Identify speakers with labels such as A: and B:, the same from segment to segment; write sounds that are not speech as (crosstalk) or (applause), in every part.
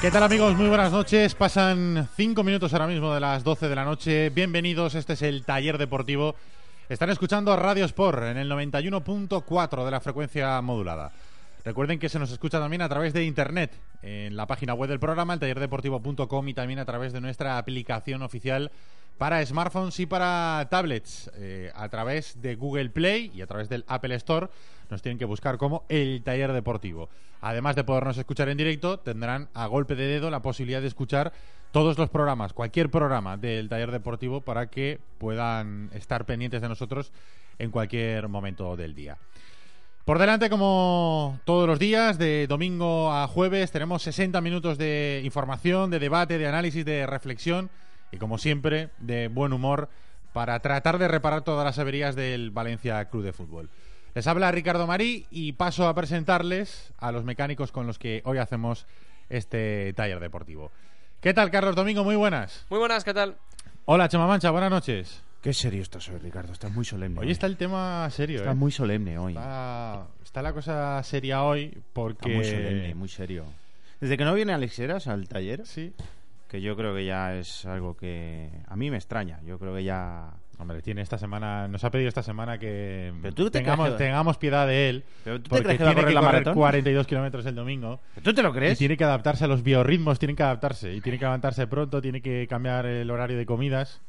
A: ¿Qué tal amigos? Muy buenas noches. Pasan cinco minutos ahora mismo de las 12 de la noche. Bienvenidos, este es el taller deportivo. Están escuchando Radio Sport en el 91.4 de la frecuencia modulada. Recuerden que se nos escucha también a través de internet, en la página web del programa, el tallerdeportivo.com y también a través de nuestra aplicación oficial para smartphones y para tablets, eh, a través de Google Play y a través del Apple Store. Nos tienen que buscar como el taller deportivo. Además de podernos escuchar en directo, tendrán a golpe de dedo la posibilidad de escuchar todos los programas, cualquier programa del taller deportivo para que puedan estar pendientes de nosotros en cualquier momento del día. Por delante, como todos los días, de domingo a jueves, tenemos 60 minutos de información, de debate, de análisis, de reflexión y, como siempre, de buen humor para tratar de reparar todas las averías del Valencia Club de Fútbol. Les habla Ricardo Marí y paso a presentarles a los mecánicos con los que hoy hacemos este taller deportivo. ¿Qué tal, Carlos Domingo? Muy buenas.
B: Muy buenas, ¿qué tal?
A: Hola, Chema Mancha, buenas noches.
C: Qué serio estás hoy, Ricardo. Estás muy solemne.
A: Hoy está el tema serio,
C: Está
A: ¿eh?
C: muy solemne hoy.
A: Está, está la cosa seria hoy porque...
C: Está muy solemne, muy serio. Desde que no viene Alex Heras al taller,
A: Sí.
C: que yo creo que ya es algo que a mí me extraña. Yo creo que ya...
A: Hombre, tiene esta semana, nos ha pedido esta semana que
C: Pero tú te
A: tengamos,
C: crees que-
A: tengamos piedad de él.
C: ¿Pero tú te
A: porque
C: crees que va a
A: tiene
C: correr
A: que
C: la
A: correr
C: maratón?
A: 42 kilómetros el domingo.
C: ¿Tú te lo
A: Y
C: crees?
A: tiene que adaptarse a los biorritmos, tienen que adaptarse. Y tiene que levantarse pronto, tiene que cambiar el horario de comidas.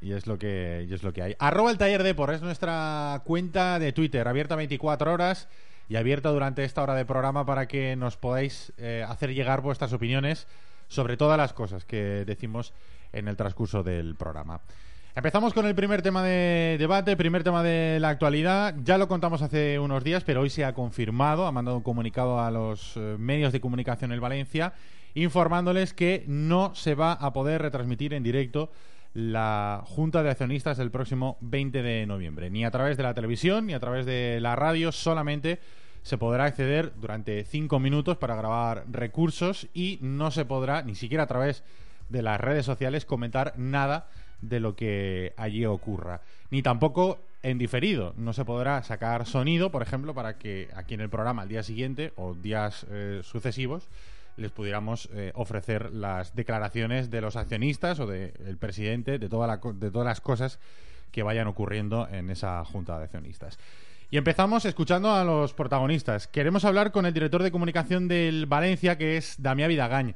A: Y es lo que, y es lo que hay. Arroba el taller de por es nuestra cuenta de Twitter, abierta 24 horas y abierta durante esta hora de programa para que nos podáis eh, hacer llegar vuestras opiniones sobre todas las cosas que decimos en el transcurso del programa. Empezamos con el primer tema de debate, primer tema de la actualidad. Ya lo contamos hace unos días, pero hoy se ha confirmado, ha mandado un comunicado a los eh, medios de comunicación en Valencia, informándoles que no se va a poder retransmitir en directo la Junta de Accionistas del próximo 20 de noviembre. Ni a través de la televisión, ni a través de la radio, solamente se podrá acceder durante cinco minutos para grabar recursos y no se podrá, ni siquiera a través de las redes sociales, comentar nada de lo que allí ocurra. Ni tampoco en diferido. No se podrá sacar sonido, por ejemplo, para que aquí en el programa al día siguiente o días eh, sucesivos les pudiéramos eh, ofrecer las declaraciones de los accionistas o del presidente de, toda la de todas las cosas que vayan ocurriendo en esa junta de accionistas. Y empezamos escuchando a los protagonistas. Queremos hablar con el director de comunicación del Valencia, que es Damián Vidagañ.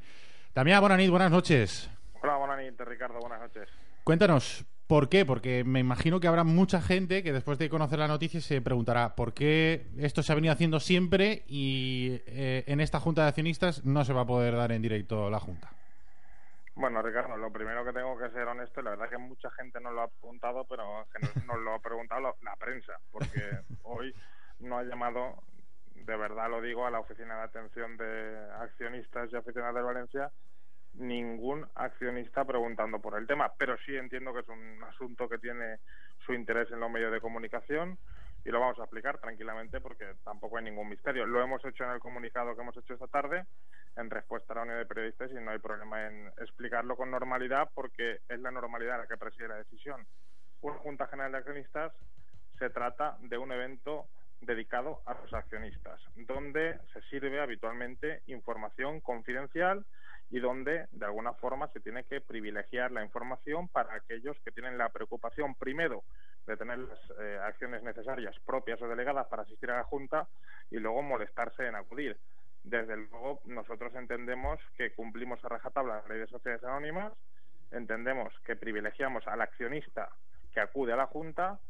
A: Damián, buenas noches.
D: Hola, buenas noches, Ricardo, buenas noches.
A: Cuéntanos, ¿por qué? Porque me imagino que habrá mucha gente que después de conocer la noticia se preguntará por qué esto se ha venido haciendo siempre y eh, en esta junta de accionistas no se va a poder dar en directo la junta.
D: Bueno, Ricardo, lo primero que tengo que ser honesto, y la verdad que mucha gente nos lo ha preguntado, pero nos, lo ha preguntado la, la prensa, porque (laughs) hoy no ha llamado, de verdad lo digo, a la oficina de atención de accionistas y aficionados de Valencia ningún accionista preguntando por el tema, pero sí entiendo que es un asunto que tiene su interés en los medios de comunicación. y lo vamos a explicar tranquilamente porque tampoco hay ningún misterio. Lo hemos hecho en el comunicado que hemos hecho esta tarde en respuesta a la Unión de Periodistas y no hay problema en explicarlo con normalidad porque es la normalidad la que preside la decisión. Una Junta General de Accionistas se trata de un evento dedicado a los accionistas, donde se sirve habitualmente información confidencial y donde de alguna forma se tiene que privilegiar la información para aquellos que tienen la preocupación primero de tener las eh, acciones necesarias propias o delegadas para asistir a la Junta y luego molestarse en acudir. Desde luego, nosotros entendemos que cumplimos a rajatabla la ley de sociedades anónimas, entendemos que privilegiamos al accionista que acude a la Junta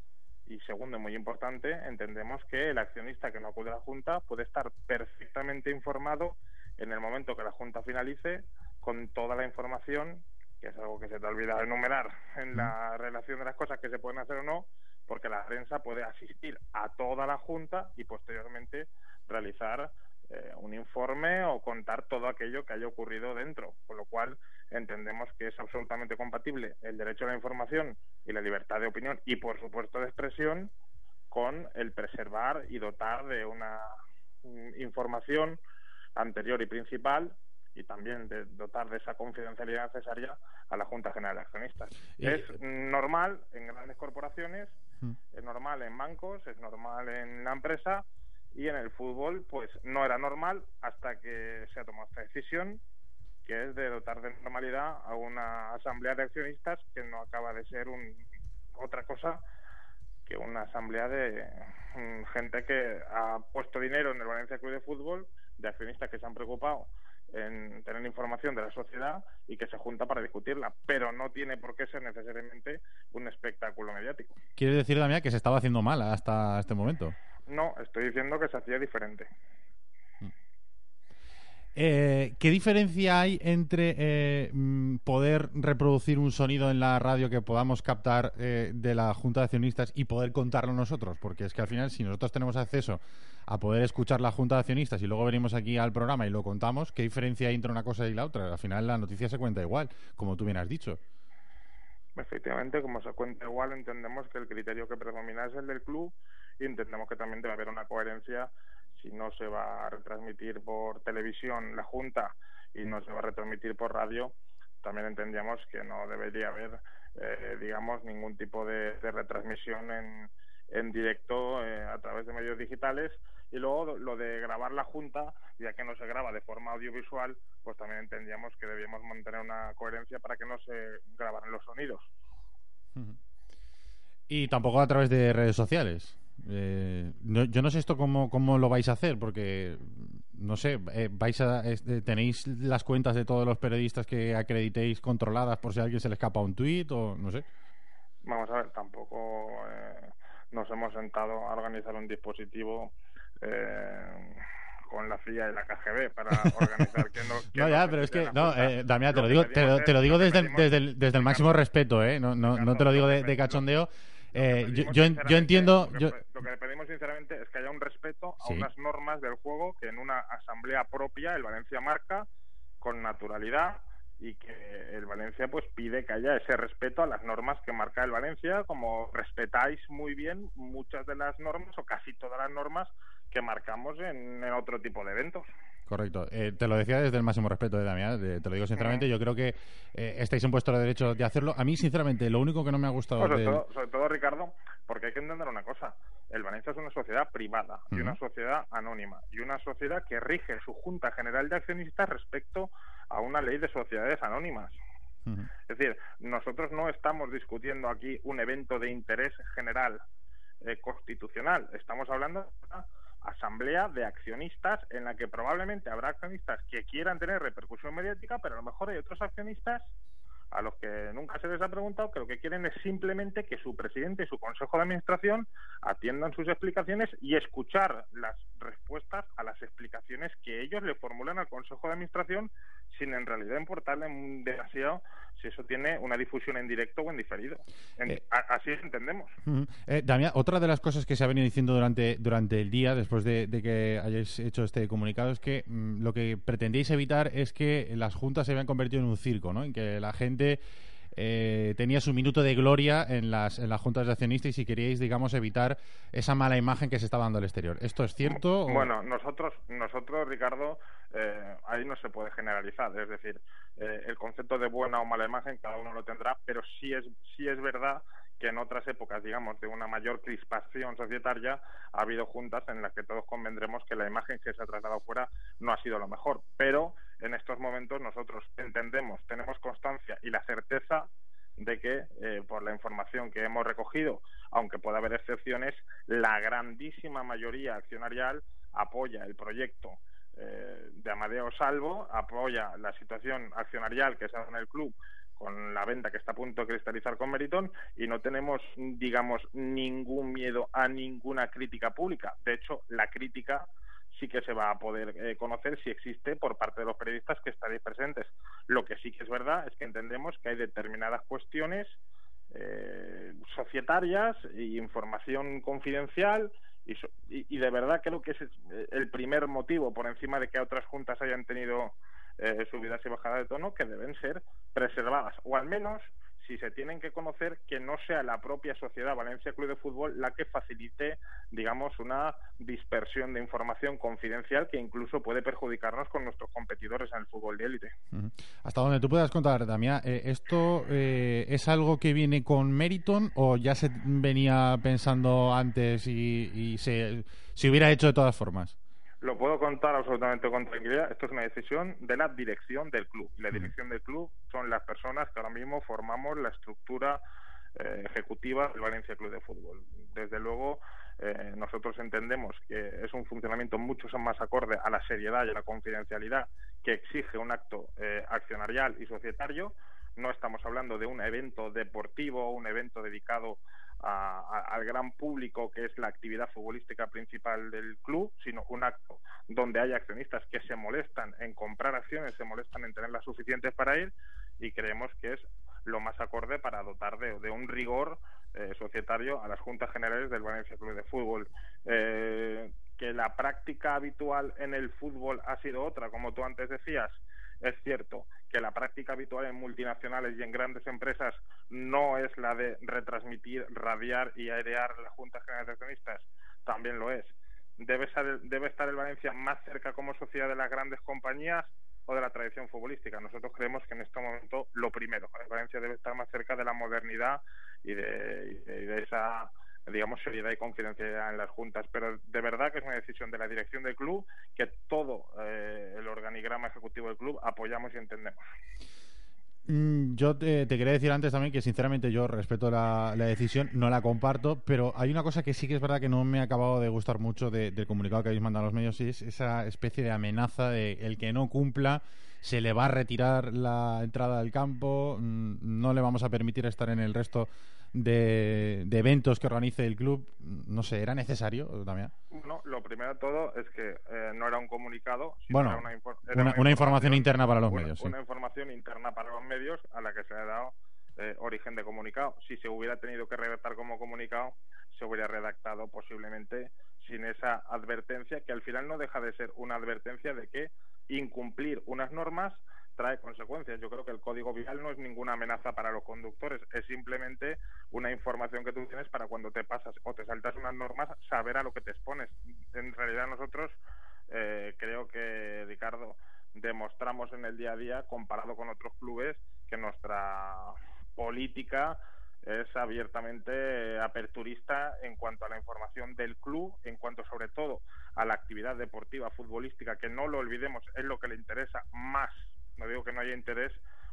D: y segundo, muy importante, entendemos que el accionista que no acude a la Junta puede estar perfectamente informado en el momento que la Junta finalice con toda la información, que es algo que se te olvida enumerar en la relación de las cosas que se pueden hacer o no, porque la prensa puede asistir a toda la Junta y posteriormente realizar eh, un informe o contar todo aquello que haya ocurrido dentro, con lo cual entendemos que es absolutamente compatible el derecho a la información y la libertad de opinión y, por supuesto, de expresión con el preservar y dotar de una mm, información anterior y principal y también de dotar de esa confidencialidad necesaria a la Junta General de Accionistas. Es normal en grandes corporaciones, mm. es normal en bancos, es normal en la empresa y en el fútbol pues no era normal hasta que se ha tomado esta decisión que es de dotar de normalidad a una asamblea de accionistas que no acaba de ser un, otra cosa que una asamblea de mm, gente que ha puesto dinero en el Valencia Club de Fútbol, de accionistas que se han preocupado en tener información de la sociedad y que se junta para discutirla, pero no tiene por qué ser necesariamente un espectáculo mediático.
A: ¿Quiere decir, Damián, que se estaba haciendo mal hasta este momento?
D: No, estoy diciendo que se hacía diferente.
A: Eh, ¿Qué diferencia hay entre eh, mm, poder reproducir un sonido en la radio que podamos captar eh, de la Junta de Accionistas y poder contarlo nosotros? Porque es que al final, si nosotros tenemos acceso a poder escuchar la Junta de Accionistas y luego venimos aquí al programa y lo contamos, ¿qué diferencia hay entre una cosa y la otra? Al final la noticia se cuenta igual, como tú bien has dicho.
D: Efectivamente, como se cuenta igual, entendemos que el criterio que predomina es el del club y entendemos que también debe haber una coherencia si no se va a retransmitir por televisión la Junta y no se va a retransmitir por radio, también entendíamos que no debería haber, eh, digamos, ningún tipo de, retransmisión en, en directo eh, a través de medios digitales. Y luego lo de grabar la Junta, ya que no se graba de forma audiovisual, pues también entendíamos que debíamos mantener una coherencia para que no se grabaran los sonidos.
A: Y tampoco a través de redes sociales. Eh, yo no sé esto cómo, cómo lo vais a hacer, porque no sé, eh, vais a este, tenéis las cuentas de todos los periodistas que acreditéis controladas por si a alguien se le escapa un tuit o no sé.
D: Vamos a ver, tampoco eh, nos hemos sentado a organizar un dispositivo con la CIA y la KGB para organizar que no, (laughs)
A: no ya pero es que no Damián te lo digo te, lo digo desde desde el, desde el máximo respeto eh no no, no te lo digo de, de cachondeo eh, yo, yo, entiendo.
D: Lo que, lo que, le pedimos sinceramente es que haya un respeto a unas normas del juego que en una asamblea propia el Valencia marca con naturalidad y que el Valencia pues pide que haya ese respeto a las normas que marca el Valencia, como respetáis muy bien muchas de las normas o casi todas las normas que marcamos en otro tipo de eventos.
A: Correcto. Eh, te lo decía desde el máximo respeto de Damián, te lo digo sinceramente, yo creo que eh, estáis en vuestro derecho de hacerlo. A mí, sinceramente, lo único que no me ha gustado...
D: sobre, todo, Ricardo, porque hay que entender una cosa. El Valencia es una sociedad privada y una sociedad anónima y una sociedad que rige su Junta General de Accionistas respecto a una ley de sociedades anónimas. Es decir, nosotros no estamos discutiendo aquí un evento de interés general eh, constitucional. Estamos hablando de asamblea de accionistas en la que probablemente habrá accionistas que quieran tener repercusión mediática, pero a lo mejor hay otros accionistas a los que nunca se les ha preguntado que lo que quieren es simplemente que su presidente y su consejo de administración atiendan sus explicaciones y escuchar las respuestas a las explicaciones que ellos le formulan al consejo de administración sin en realidad importarle demasiado si eso tiene una difusión en directo o en diferido. Eh, así entendemos.
A: Eh, Damián, otra de las cosas que se ha venido diciendo durante, durante el día, después de, que hayáis hecho este comunicado, es que mm, lo que pretendéis evitar es que las juntas se vean convertido en un circo, ¿no? En que la gente eh, tenía su minuto de gloria en las, en las juntas de accionistas y si queríais, digamos, evitar esa mala imagen que se está dando al exterior. ¿Esto es cierto?
D: Bueno, nosotros, nosotros Ricardo, eh, ahí no se puede generalizar. Es decir, eh, el concepto de buena o mala imagen cada uno lo tendrá, pero sí es, sí es verdad que en otras épocas, digamos, de una mayor crispación societaria, ha habido juntas en las que todos convendremos que la imagen que se ha trasladado fuera no ha sido lo mejor. Pero en estos momentos nosotros entendemos, tenemos constancia y la certeza de que, eh, por la información que hemos recogido, aunque pueda haber excepciones, la grandísima mayoría accionarial apoya el proyecto eh, de Amadeo Salvo, apoya la situación accionarial que se hace en el club con la venta que está a punto de cristalizar con Meriton y no tenemos, digamos, ningún miedo a ninguna crítica pública. De hecho, la crítica sí que se va a poder eh, conocer si existe por parte de los periodistas que estaréis presentes. Lo que sí que es verdad es que entendemos que hay determinadas cuestiones eh, societarias e información confidencial y, y, de verdad creo que ese es eh, el primer motivo por encima de que otras juntas hayan tenido eh, subidas y bajadas de tono que deben ser preservadas, o al menos si se tienen que conocer que no sea la propia sociedad Valencia Club de Fútbol la que facilite, digamos, una dispersión de información confidencial que incluso puede perjudicarnos con nuestros competidores en el fútbol de élite.
A: Hasta donde tú puedas contar, Damián, eh, ¿esto eh, es algo que viene con Meriton o ya se venía pensando antes y, y se, se hubiera hecho de todas formas?
D: Lo puedo contar absolutamente con tranquilidad. Esto es una decisión de la dirección del club. La dirección del club son las personas que ahora mismo formamos la estructura eh, ejecutiva del Valencia Club de Fútbol. Desde luego, eh, nosotros entendemos que es un funcionamiento mucho más acorde a la seriedad y a la confidencialidad que exige un acto eh, accionarial y societario. No estamos hablando de un evento deportivo, un evento dedicado al gran público, que es la actividad futbolística principal del club, sino un acto donde hay accionistas que se molestan en comprar acciones, se molestan en tenerlas suficientes para ir y creemos que es lo más acorde para dotar de, un rigor eh, societario a las juntas generales del Valencia Club de Fútbol. Eh, que la práctica habitual en el fútbol ha sido otra, como tú antes decías, es cierto que la práctica habitual en multinacionales y en grandes empresas no es la de retransmitir, radiar y airear las juntas generales de también lo es. Debe, debe estar el Valencia más cerca como sociedad de las grandes compañías o de la tradición futbolística. Nosotros creemos que en este momento lo primero, el Valencia debe estar más cerca de la modernidad y de esa digamos, seriedad y confidencialidad en las juntas. Pero de verdad que es una decisión de la dirección del club que todo eh, el organigrama ejecutivo del club apoyamos y entendemos.
A: Mm, yo te, quería decir antes también que sinceramente yo respeto la, decisión, no la comparto, pero hay una cosa que sí que es verdad que no me ha acabado de gustar mucho del comunicado que habéis mandado a los medios, y es esa especie de amenaza de el que no cumpla se le va a retirar la entrada al campo, mm, no le vamos a permitir estar en el resto de, eventos que organice el club. No sé, ¿era necesario, también
D: Bueno, lo primero de todo es que eh, no era un comunicado,
A: bueno, era una, información, interna para los medios.
D: Una información interna para los medios a la que se ha dado eh, origen de comunicado. Si se hubiera tenido que redactar como comunicado, se hubiera redactado posiblemente sin esa advertencia, que al final no deja de ser una advertencia de que incumplir unas normas trae consecuencias. Yo creo que el código vial no es ninguna amenaza para los conductores, es simplemente una información que tú tienes para cuando te pasas o te saltas unas normas, saber a lo que te expones. En realidad nosotros eh, creo que, Ricardo, demostramos en el día a día, comparado con otros clubes, que nuestra política es abiertamente aperturista en cuanto a la información del club, en cuanto sobre todo a la actividad deportiva futbolística, que no lo olvidemos, es lo que le interesa más no digo que no haya interés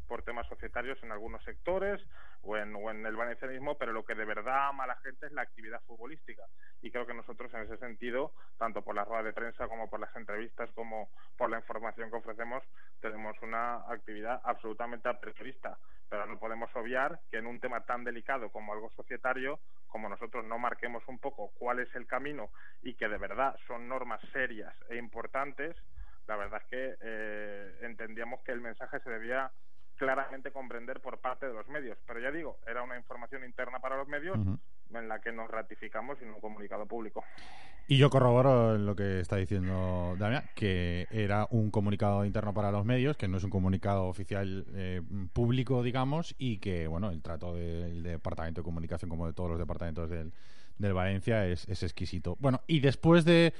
D: por temas societarios en algunos sectores o en, el valencianismo, pero lo que de verdad ama la gente es la actividad futbolística. Y creo que nosotros en ese sentido, tanto por la rueda de prensa como por las entrevistas, como por la información que ofrecemos, tenemos una actividad absolutamente aperturista. Pero no podemos obviar que en un tema tan delicado como algo societario, como nosotros no marquemos un poco cuál es el camino y que de verdad son normas serias e importantes, la verdad es que eh, entendíamos que el mensaje se debía claramente comprender por parte de los medios. Pero ya digo, era una información interna para los medios en la que nos ratificamos en un comunicado público.
A: Y yo corroboro lo que está diciendo Damián, que era un comunicado interno para los medios, que no es un comunicado oficial eh, público, digamos, y que, bueno, el trato del Departamento de Comunicación, como de todos los departamentos del, del Valencia, es, es exquisito. Bueno, y después de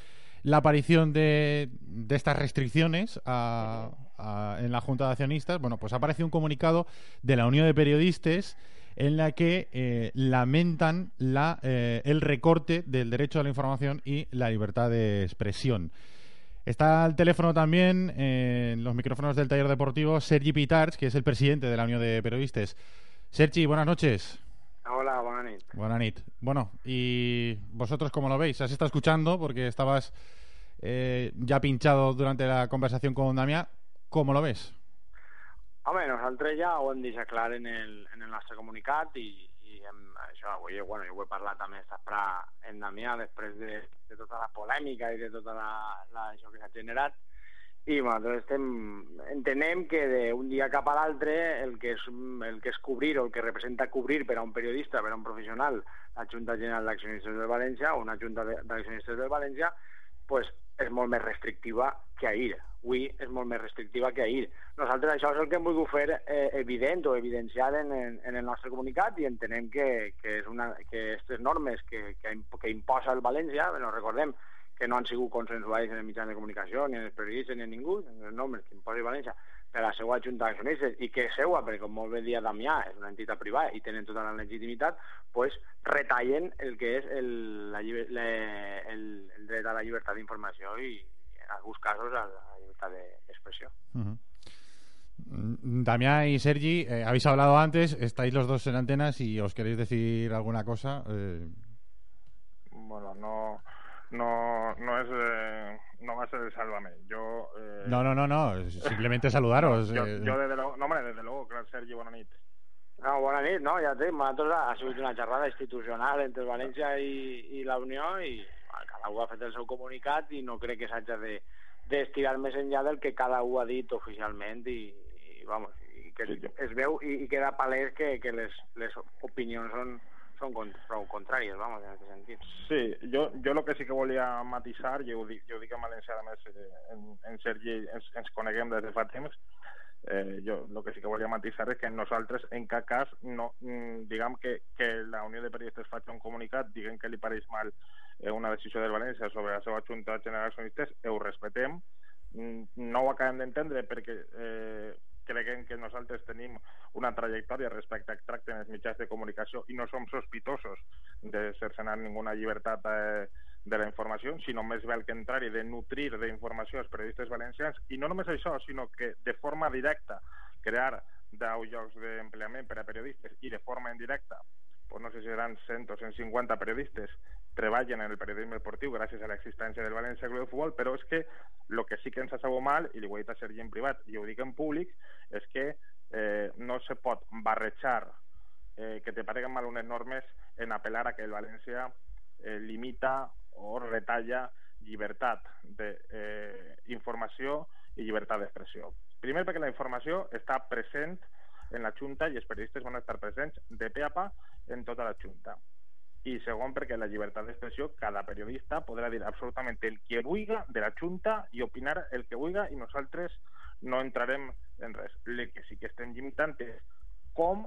A: la aparición de, estas restricciones a- a- en la Junta de Accionistas, bueno, pues ha aparecido un comunicado de la Unión de Periodistas en la que eh, lamentan la, eh, el recorte del derecho a la información y la libertad de expresión. Está al teléfono también, eh, en los micrófonos del taller deportivo, Sergi Pitars, que es el presidente de la Unión de Periodistas. Sergi, buenas noches.
B: Hola, buenas.
A: Buenas. Bueno, ¿y vosotros cómo lo veis? ¿Has estado escuchando? Porque estabas eh, ya pinchado durante la conversación con Damián. ¿Cómo lo ves?
B: Home, nosaltres ja ho hem deixat clar en el, en el nostre comunicat i, i hem, això, avui, bueno, jo ho he parlat també sempre en Damià després de, de tota la polèmica i de tota la, la, això que s'ha generat i nosaltres estem, entenem que d'un dia cap a l'altre el, que és, el que és cobrir o el que representa cobrir per a un periodista, per a un professional, la Junta General d'Accionistes del València o una Junta d'Accionistes del València, pues, és molt més restrictiva que ahir. Avui és molt més restrictiva que ahir. Nosaltres això és el que hem volgut fer eh, evident o evidenciar en, en, en el nostre comunicat i entenem que, que, és una, que aquestes normes que, que, que imposa el València, no recordem que no han sigut consensuades en els mitjans de comunicació, ni en els periodistes, ni en ningú, en les normes que imposa València per a la seva junta d'accionistes i que és seua, perquè com molt bé dia Damià és una entitat privada i tenen tota la legitimitat, pues retallen el que és el, la, le- el, el dret a la llibertat d'informació i en alguns casos a la llibertat d'expressió.
A: Ujú. Mm, Damián y Sergi, eh, habéis hablado antes, estáis los dos en antenas y os queréis decir alguna cosa. eh,
D: Bueno, no, no, no es, eh, no va a ser el sálvame. Yo, eh,
A: no, no, no, no, simplemente (laughs) saludaros.
D: yo,
A: eh,
D: yo desde luego, no, hombre, desde luego, clar, Sergi, bona nit.
B: No, bona nit, no, ja té, nosaltres ha sigut una xerrada institucional entre València i, i la Unió i bueno, cada un ha fet el seu comunicat i no crec que s'hagi de d'estirar més enllà del que cada un ha dit oficialment i, i vamos, i que es, es veu i, i queda palès que, que les, les opinions són, són, con, són contràries, vamos, en aquest sentit.
D: Sí, jo, jo el que sí que volia matisar, i jo ho dic en valencià, a més, eh, en, en Sergi ens, ens coneguem des de fa temps, eh, jo el que sí que volia matisar és que nosaltres en cap cas no, mm, diguem que, que la Unió de Periodistes faci un comunicat diguem que li pareix mal eh, una decisió del València sobre la seva Junta General d'Accionistes, eh, ho respetem Mm, no ho acabem d'entendre perquè eh, creguem que nosaltres tenim una trajectòria respecte a que tracten els mitjans de comunicació i no som sospitosos de cercenar ninguna llibertat eh, de la informació, sinó més bé al contrari, de nutrir d'informació els periodistes valencians, i no només això, sinó que de forma directa crear 10 llocs d'empleament per a periodistes i de forma indirecta pues no sé si seran 100 o 150 periodistes treballen en el periodisme esportiu gràcies a l'existència del València Club de Futbol, però és que el que sí que ens sabut mal, i li ho he dit a Sergi en privat i ho dic en públic, és que eh, no se pot barrejar eh, que te pareguen mal unes normes en apel·lar a que el València eh, limita o retalla llibertat d'informació i llibertat d'expressió. Primer perquè la informació està present en la Junta i els periodistes van estar presents de pe a pa en tota la Junta. I segon, perquè la llibertat d'expressió, cada periodista podrà dir absolutament el que vulga de la Junta i opinar el que vulga i nosaltres no entrarem en res. El que sí que estem limitant és com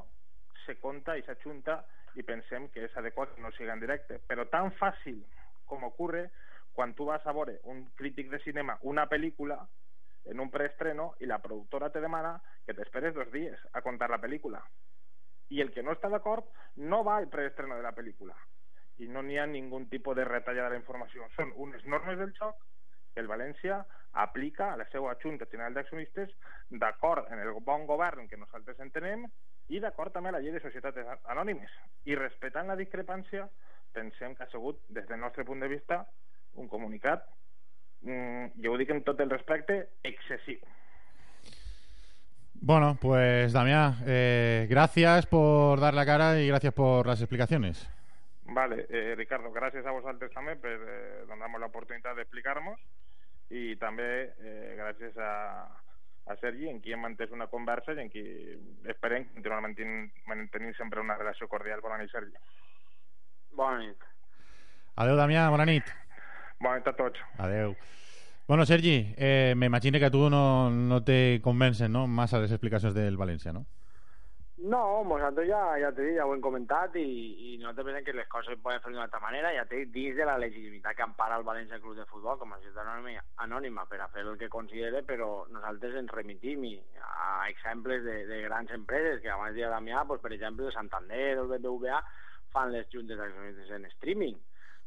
D: se compta aquesta Junta i pensem que és adequat que no siga en directe. Però tan fàcil com ocorre quan tu vas a veure un crític de cinema una pel·lícula en un preestreno i la productora te demana que t'esperes dos dies a contar la pel·lícula. I el que no està d'acord no va al preestreno de la pel·lícula. I no n'hi ha ningun tipus de retallada de la informació. Són unes normes del joc que el València aplica a la seva Junta General d'Accionistes d'acord en el bon govern que nosaltres entenem i d'acord també a la llei de societats anònimes. I respectant la discrepància, pensem que ha sigut, des del nostre punt de vista, un comunicat, mm, jo ho dic amb tot el respecte, excessiu.
A: Bueno, pues Damián, eh, gracias por dar la cara y gracias por las explicaciones.
D: Vale, eh, Ricardo, gràcies a vosaltres també per eh, donar-nos l'oportunitat d'explicar-nos i també eh, gràcies a, a Sergi, en qui hem mantès una conversa i en qui esperem continuar mantenint, mantenint sempre una relació cordial. Bona nit, Sergi.
B: Bona nit.
A: Adeu, Damià, bona nit.
D: Bona nit a tots.
A: Bueno, Sergi, eh, me imagino que a tu no, no te convencen ¿no? más a las explicacions del València, ¿no?
B: No, nosaltres ja, ja t'he dit, ja ho hem comentat i, i nosaltres pensem que les coses es poden fer d'una altra manera, ja t'he dit, de la legitimitat que empara el València Club de Futbol com a societat anònima, anònima per a fer el que considere, però nosaltres ens remitim a exemples de, de grans empreses que abans dia Damià, doncs, per exemple, el Santander o el BBVA fan les juntes en streaming.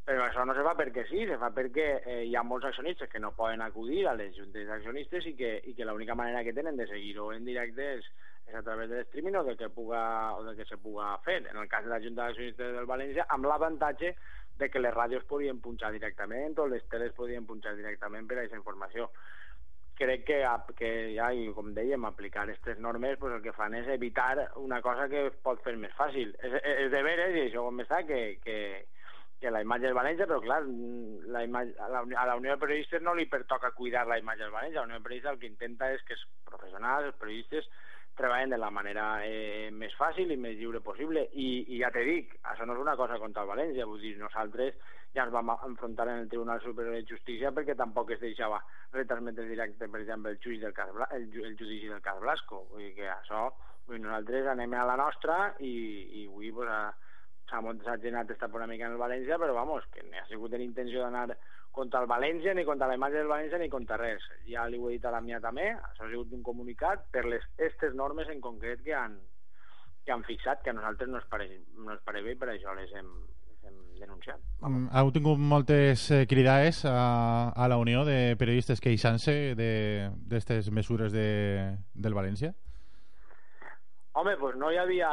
B: Però això no se fa perquè sí, se fa perquè eh, hi ha molts accionistes que no poden acudir a les juntes d'accionistes i que, i que l'única manera que tenen de seguir-ho en directe és, és a través de l'streaming o de que puga, o de que se puga fer. En el cas de la Junta d'Accionistes del València, amb l'avantatge de que les ràdios podien punxar directament o les teles podien punxar directament per a aquesta informació. Crec que, que ja, com dèiem, aplicar aquestes normes pues, el que fan és evitar una cosa que es pot fer més fàcil. És, és de veres, i això com està, que, que, que la imatge del València, però clar, la imatge, a, la, a la Unió de Periodistes no li pertoca cuidar la imatge del València, la Unió de Periodistes el que intenta és que els professionals, els periodistes, treballen de la manera eh, més fàcil i més lliure possible. I, i ja te dic, això no és una cosa contra el València, vull dir, nosaltres ja ens vam enfrontar en el Tribunal Superior de Justícia perquè tampoc es deixava retransmetre directe, per exemple, el, judici del cas, Bla, el, el judici del cas Blasco, vull dir que això, vull dir, nosaltres anem a la nostra i, i vull, pues, a, s'ha s'ha generat esta polèmica en el València, però vamos, que ni ha sigut en intenció d'anar contra el València, ni contra la imatge del València, ni contra res. Ja li ho he dit a la mia també, això ha sigut un comunicat per les aquestes normes en concret que han, que han fixat, que a nosaltres no es pare, no es pare bé i per això les hem, les hem denunciat.
A: Mm, Heu tingut moltes eh, cridades a, a la Unió de periodistes queixant-se d'aquestes mesures de, del València?
B: Home, pues no hi havia,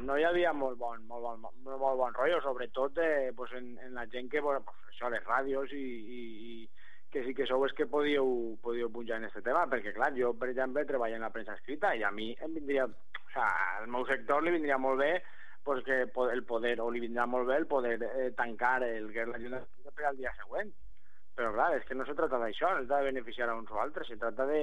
B: no hi havia molt bon, molt bon, molt, molt bon rotllo, sobretot eh, pues en, en la gent que, pues això, les ràdios i, i, i que sí que sou és que podíeu, podíeu punjar en aquest tema, perquè clar, jo, per exemple, treballo en la premsa escrita i a mi em vindria, o sea, al meu sector li vindria molt bé pues que el poder, o li vindrà molt bé el poder eh, tancar el que és la Junta per al dia següent. Però clar, és que no se trata d'això, no es trata de beneficiar a uns o altres, se trata de,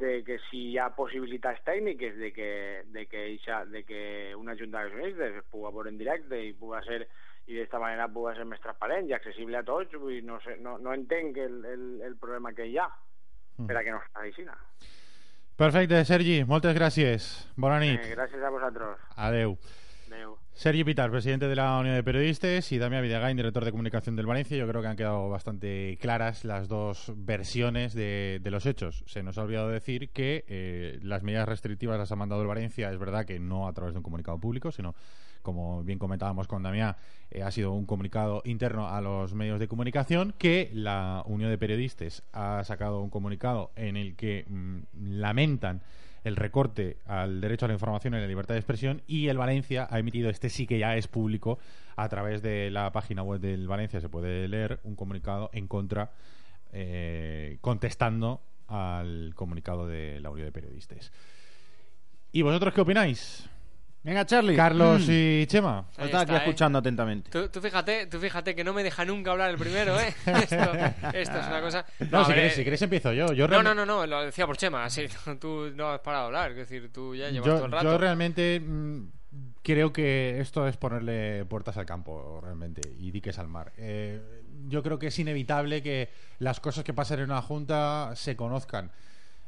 B: de que si hi ha possibilitats tècniques de que, de que, ixa, de que una junta d'accionistes es pugui veure en directe i pugui ser i d'esta manera pugui ser més transparent i accessible a tots, vull no, sé, no, no entenc el, el, el problema que hi ha mm. per a que no es faci.
A: Perfecte, Sergi, moltes gràcies. Bona nit.
B: Eh, gràcies a vosaltres.
A: Adeu.
B: Adeu.
A: Sergi Pitar, presidente de la Unión de Periodistas, y Damián Vidagain, director de comunicación del Valencia. Yo creo que han quedado bastante claras las dos versiones de, los hechos. Se nos ha olvidado decir que eh, las medidas restrictivas las ha mandado el Valencia. Es verdad que no a través de un comunicado público, sino, como bien comentábamos con Damián, eh, ha sido un comunicado interno a los medios de comunicación. Que la Unión de Periodistas ha sacado un comunicado en el que mmm, lamentan el recorte al derecho a la información y la libertad de expresión y el Valencia ha emitido, este sí que ya es público, a través de la página web del Valencia se puede leer un comunicado en contra, eh, contestando al comunicado de la Unión de Periodistas. ¿Y vosotros qué opináis?
C: Venga, Charlie.
A: Carlos mm. y Chema.
C: Ahí está, aquí ¿eh? escuchando atentamente.
E: Tú, tú, fíjate, tú fíjate que no me deja nunca hablar el primero, ¿eh? (laughs) esto, esto, es una cosa.
A: No, no si, queréis, si queréis empiezo yo. yo
E: no, no, no, no, lo decía por Chema. Sí, (laughs) tú no has parado de hablar. Es decir, tú ya llevas
A: yo,
E: todo el rato.
A: Yo realmente mmm, creo que esto es ponerle puertas al campo, realmente, y diques al mar. Eh, yo creo que es inevitable que las cosas que pasan en una junta se conozcan.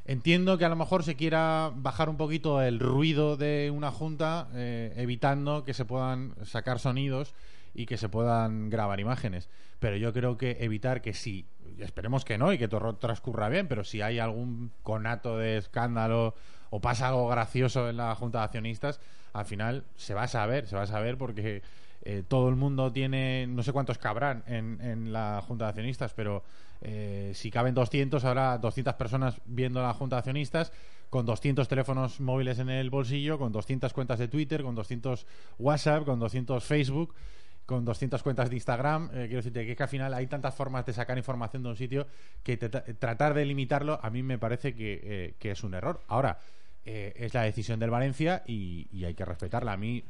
A: Entiendo que a lo mejor se quiera bajar un poquito el ruido de una junta, eh, evitando que se puedan sacar sonidos y que se puedan grabar imágenes. Pero yo creo que evitar que sí, esperemos que no y que todo transcurra bien, pero si hay algún conato de escándalo o pasa algo gracioso en la junta de accionistas, al final se va a saber, se va a saber porque eh, todo el mundo tiene, no sé cuántos cabrán en, en la junta de accionistas, pero eh, si caben 200, habrá 200 personas viendo la junta de accionistas con 200 teléfonos móviles en el bolsillo, con 200 cuentas de Twitter, con 200 WhatsApp, con 200 Facebook, con 200 cuentas de Instagram. Eh, quiero decirte que, que, al final hay tantas formas de sacar información de un sitio que tratar de limitarlo a mí me parece que, eh, que es un error. Ahora, eh, es la decisión del Valencia y, y, hay que respetarla. A mí,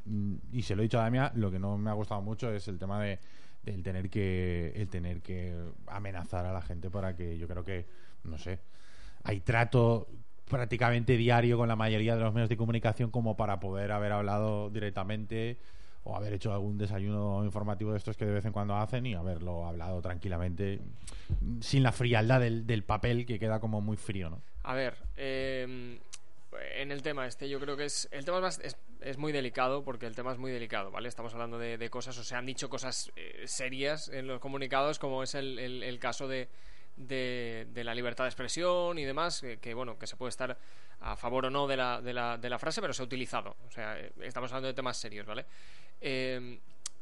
A: y se lo he dicho a Damián, lo que no me ha gustado mucho es el tema de el tener que el tener que amenazar a la gente para que yo creo que no sé hay trato prácticamente diario con la mayoría de los medios de comunicación como para poder haber hablado directamente o haber hecho algún desayuno informativo de estos que de vez en cuando hacen y haberlo hablado tranquilamente, sin la frialdad del, del papel que queda como muy frío, ¿no?
E: A ver, eh, en el tema este yo creo que es el tema más- es, muy delicado porque el tema es muy delicado vale estamos hablando de, cosas o se han dicho cosas eh, serias en los comunicados como es el, caso de, de, la libertad de expresión y demás que, bueno que se puede estar a favor o no de la, de la, de la frase pero se ha utilizado. O sea eh, estamos hablando de temas serios vale Eh,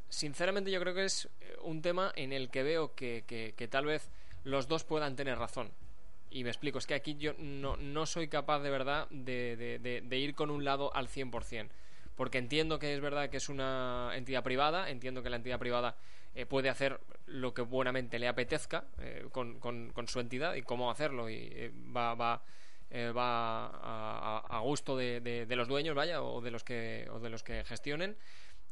E: sinceramente yo creo que es eh, un tema en el que veo que, que- que tal vez los dos puedan tener razón y me explico, es que aquí yo no, no soy capaz de verdad de, de- ir con un lado al 100%. Porque entiendo que es verdad que es una entidad privada, entiendo que la entidad privada eh, puede hacer lo que buenamente le apetezca eh, con, con- su entidad y cómo hacerlo. Y eh, va, va, eh, va a, a- gusto de los dueños, vaya, o de los que, o de los que gestionen.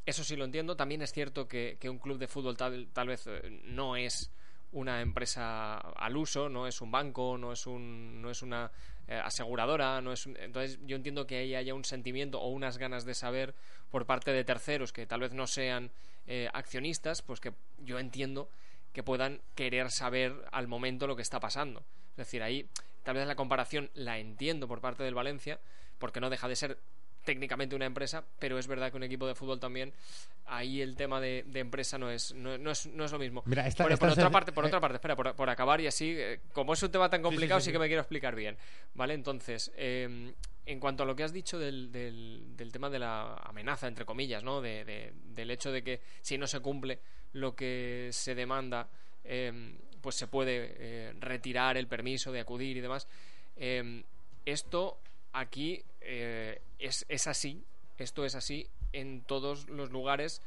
E: Eso sí lo entiendo. También es cierto que, que un club de fútbol tal, tal vez eh, no es una empresa al uso, no es un banco, no es, un, no es una eh, aseguradora, no es un- entonces yo entiendo que ahí haya un sentimiento o unas ganas de saber por parte de terceros que tal vez no sean eh, accionistas, pues que yo entiendo que puedan querer saber al momento lo que está pasando. Es decir, ahí tal vez la comparación la entiendo por parte del Valencia, porque no deja de ser técnicamente una empresa, pero es verdad que un equipo de fútbol también, ahí el tema de, de empresa no es, no, no es, no es lo mismo.
A: Mira, esta-
E: por,
A: esta
E: por otra parte, por
A: eh,
E: otra parte, espera, por, por acabar y así, eh, como es un tema tan complicado, sí,
A: sí, sí.
E: que me quiero explicar bien, ¿vale? Entonces, eh, en cuanto a lo que has dicho del, del, del tema de la amenaza, entre comillas, ¿no? De, de- del hecho de que si no se cumple lo que se demanda, eh, pues se puede eh, retirar el permiso de acudir y demás. Eh, esto aquí eh, es, es así, esto es así en todos los lugares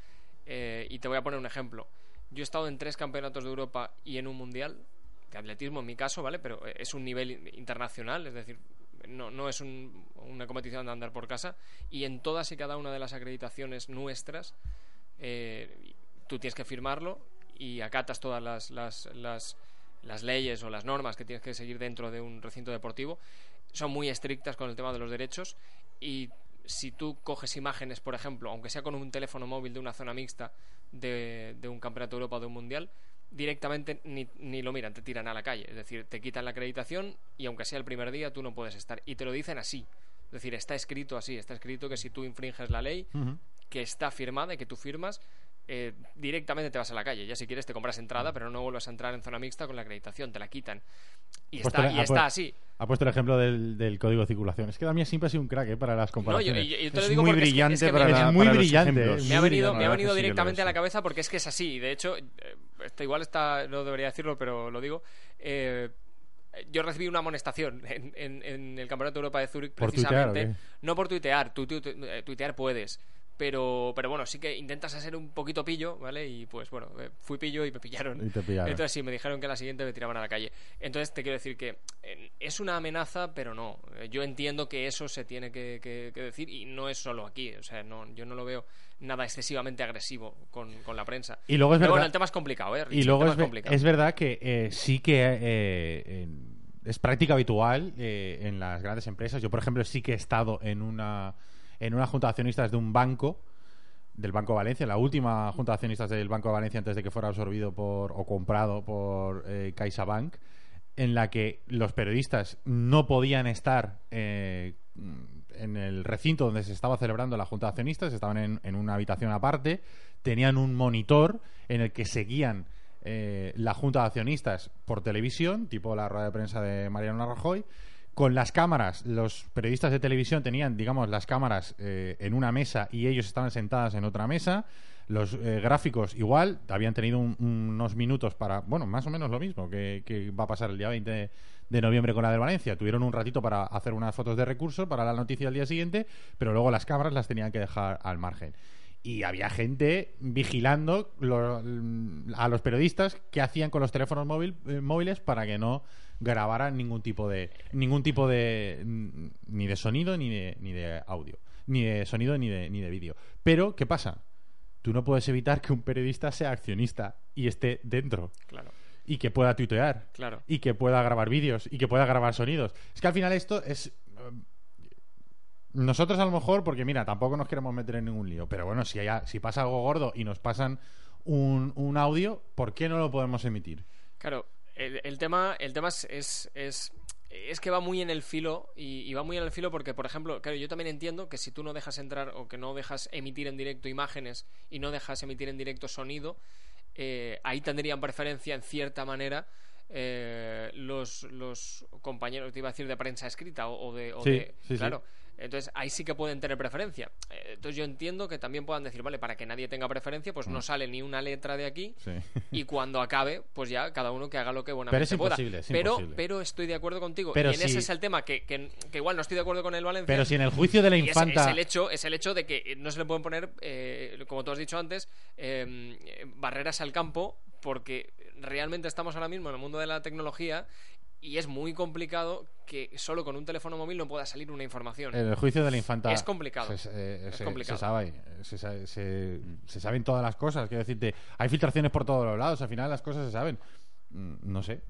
E: eh, y te voy a poner un ejemplo. Yo he estado en tres campeonatos de Europa y en un mundial de atletismo en mi caso, ¿vale? Pero es un nivel in- internacional, es decir, no, no es un- una competición de andar por casa y en todas y cada una de las acreditaciones nuestras eh, tú tienes que firmarlo y acatas todas las, las, las, las leyes o las normas que tienes que seguir dentro de un recinto deportivo. Son muy estrictas con el tema de los derechos y si tú coges imágenes, por ejemplo, aunque sea con un teléfono móvil de una zona mixta de, de un campeonato de Europa o de un mundial, directamente ni, ni lo miran, te tiran a la calle. Es decir, te quitan la acreditación y aunque sea el primer día, tú no puedes estar. Y te lo dicen así. Es decir, está escrito así, está escrito que si tú infringes la ley, que está firmada y que tú firmas, eh, directamente te vas a la calle. Ya si quieres te compras entrada, pero no vuelvas a entrar en zona mixta con la acreditación, te la quitan. Y está, y está así.
A: Ha puesto el ejemplo del, del código de circulación. Es que Damián siempre ha sido un crack ¿eh? para las
E: No, yo,
A: comparaciones.
E: yo- yo te lo
C: Es
E: digo
C: muy
E: porque es que-
C: brillante
E: es que
C: para,
E: me-
A: Es
C: la-
A: muy
C: para los
A: brillante,
E: me ha venido, me ha venido
C: sí
E: directamente a la cabeza porque es que es así. De hecho, eh, esto igual está, no debería decirlo, pero lo digo. eh, yo recibí una amonestación (laughs) en, en- en el Campeonato de Europa de Zurich
A: ¿Por tuitear o
E: precisamente. no por tuitear, eh, tuitear puedes. Pero, pero bueno, sí que intentas ser un poquito pillo, ¿vale? Y pues bueno, eh, fui pillo y me pillaron.
A: Y te pillaron.
E: Entonces sí, me dijeron que la siguiente me tiraban a la calle. Entonces te quiero decir que eh, es una amenaza, pero no. Eh, Yo entiendo que eso se tiene que, que- que decir y no es solo aquí. O sea, no, yo no lo veo nada excesivamente agresivo con, con la prensa.
A: Y luego es
E: Pero bueno,
A: verdad-
E: el tema es complicado, ¿eh?
A: Y luego es,
E: complicado.
A: es verdad que eh, sí que eh, es práctica habitual en las grandes empresas. Yo, por ejemplo, sí que he estado en una, en una junta de accionistas de un banco, del Banco de Valencia, la última junta de accionistas del Banco de Valencia antes de que fuera absorbido por o comprado por eh, CaixaBank, en la que los periodistas no podían estar eh, en el recinto donde se estaba celebrando la junta de accionistas, estaban en, en una habitación aparte, tenían un monitor en el que seguían eh, la junta de accionistas por televisión, tipo la rueda de prensa de Mariano Rajoy, con las cámaras, los periodistas de televisión tenían, digamos, las cámaras eh, en una mesa y ellos estaban sentadas en otra mesa. Los eh, gráficos igual, habían tenido un- unos minutos para, bueno, más o menos lo mismo que, que va a pasar el día 20 de noviembre con la de Valencia. Tuvieron un ratito para hacer unas fotos de recurso para la noticia del día siguiente, pero luego las cámaras las tenían que dejar al margen. Y había gente vigilando lo- a los periodistas que hacían con los teléfonos eh, móviles para que no grabaran ningún tipo de ningún tipo de mm, ni de sonido ni de ni de audio ni de sonido ni de ni de vídeo pero qué pasa tú no puedes evitar que un periodista sea accionista y esté dentro
E: Claro,
A: y que pueda tuitear
E: claro.
A: y que pueda grabar vídeos y que pueda grabar sonidos. Es que al final esto es... eh, Nosotros a lo mejor, porque mira, tampoco nos queremos meter en ningún lío, pero bueno, si, hay, si pasa algo gordo y nos pasan un, un audio, ¿por qué no lo podemos emitir?
E: Claro, el, el tema, el tema es, es, es, es que va muy en el filo y, y va muy en el filo porque, por ejemplo, claro, yo también entiendo que si tú no dejas entrar o que no dejas emitir en directo imágenes y no dejas emitir en directo sonido, eh, ahí tendrían preferencia en cierta manera eh, los, los compañeros, te iba a decir, de prensa escrita o, o de... o
A: Sí,
E: de-
A: sí, sí.
E: Entonces ahí sí que pueden tener preferencia. Eh, Entonces yo entiendo que también puedan decir, vale, para que nadie tenga preferencia, pues
A: Mm.
E: no sale ni una letra de aquí
A: Sí. (laughs)
E: y cuando acabe, pues ya cada uno que haga lo que buenamente
A: Pero es
E: pueda.
A: imposible, es
E: pero,
A: imposible.
E: pero estoy de acuerdo contigo.
A: Pero
E: y en
A: si-
E: ese es el tema que, que, que igual no estoy de acuerdo con el Valencia.
A: Pero si en el juicio de la
E: es-
A: infanta...
E: es, el hecho, es el hecho de que no se le pueden poner, eh, como tú has dicho antes, eh, barreras al campo, porque realmente estamos ahora mismo en el mundo de la tecnología y es muy complicado que solo con un teléfono móvil no pueda salir una información.
A: En el juicio de la infanta.
E: Es complicado.
A: Se, eh,
E: Es
A: se-
E: complicado.
A: se sabe, se, se- se saben todas las cosas. Quiero decirte, hay filtraciones por todos los lados. Al final las cosas se saben. Mm, No sé.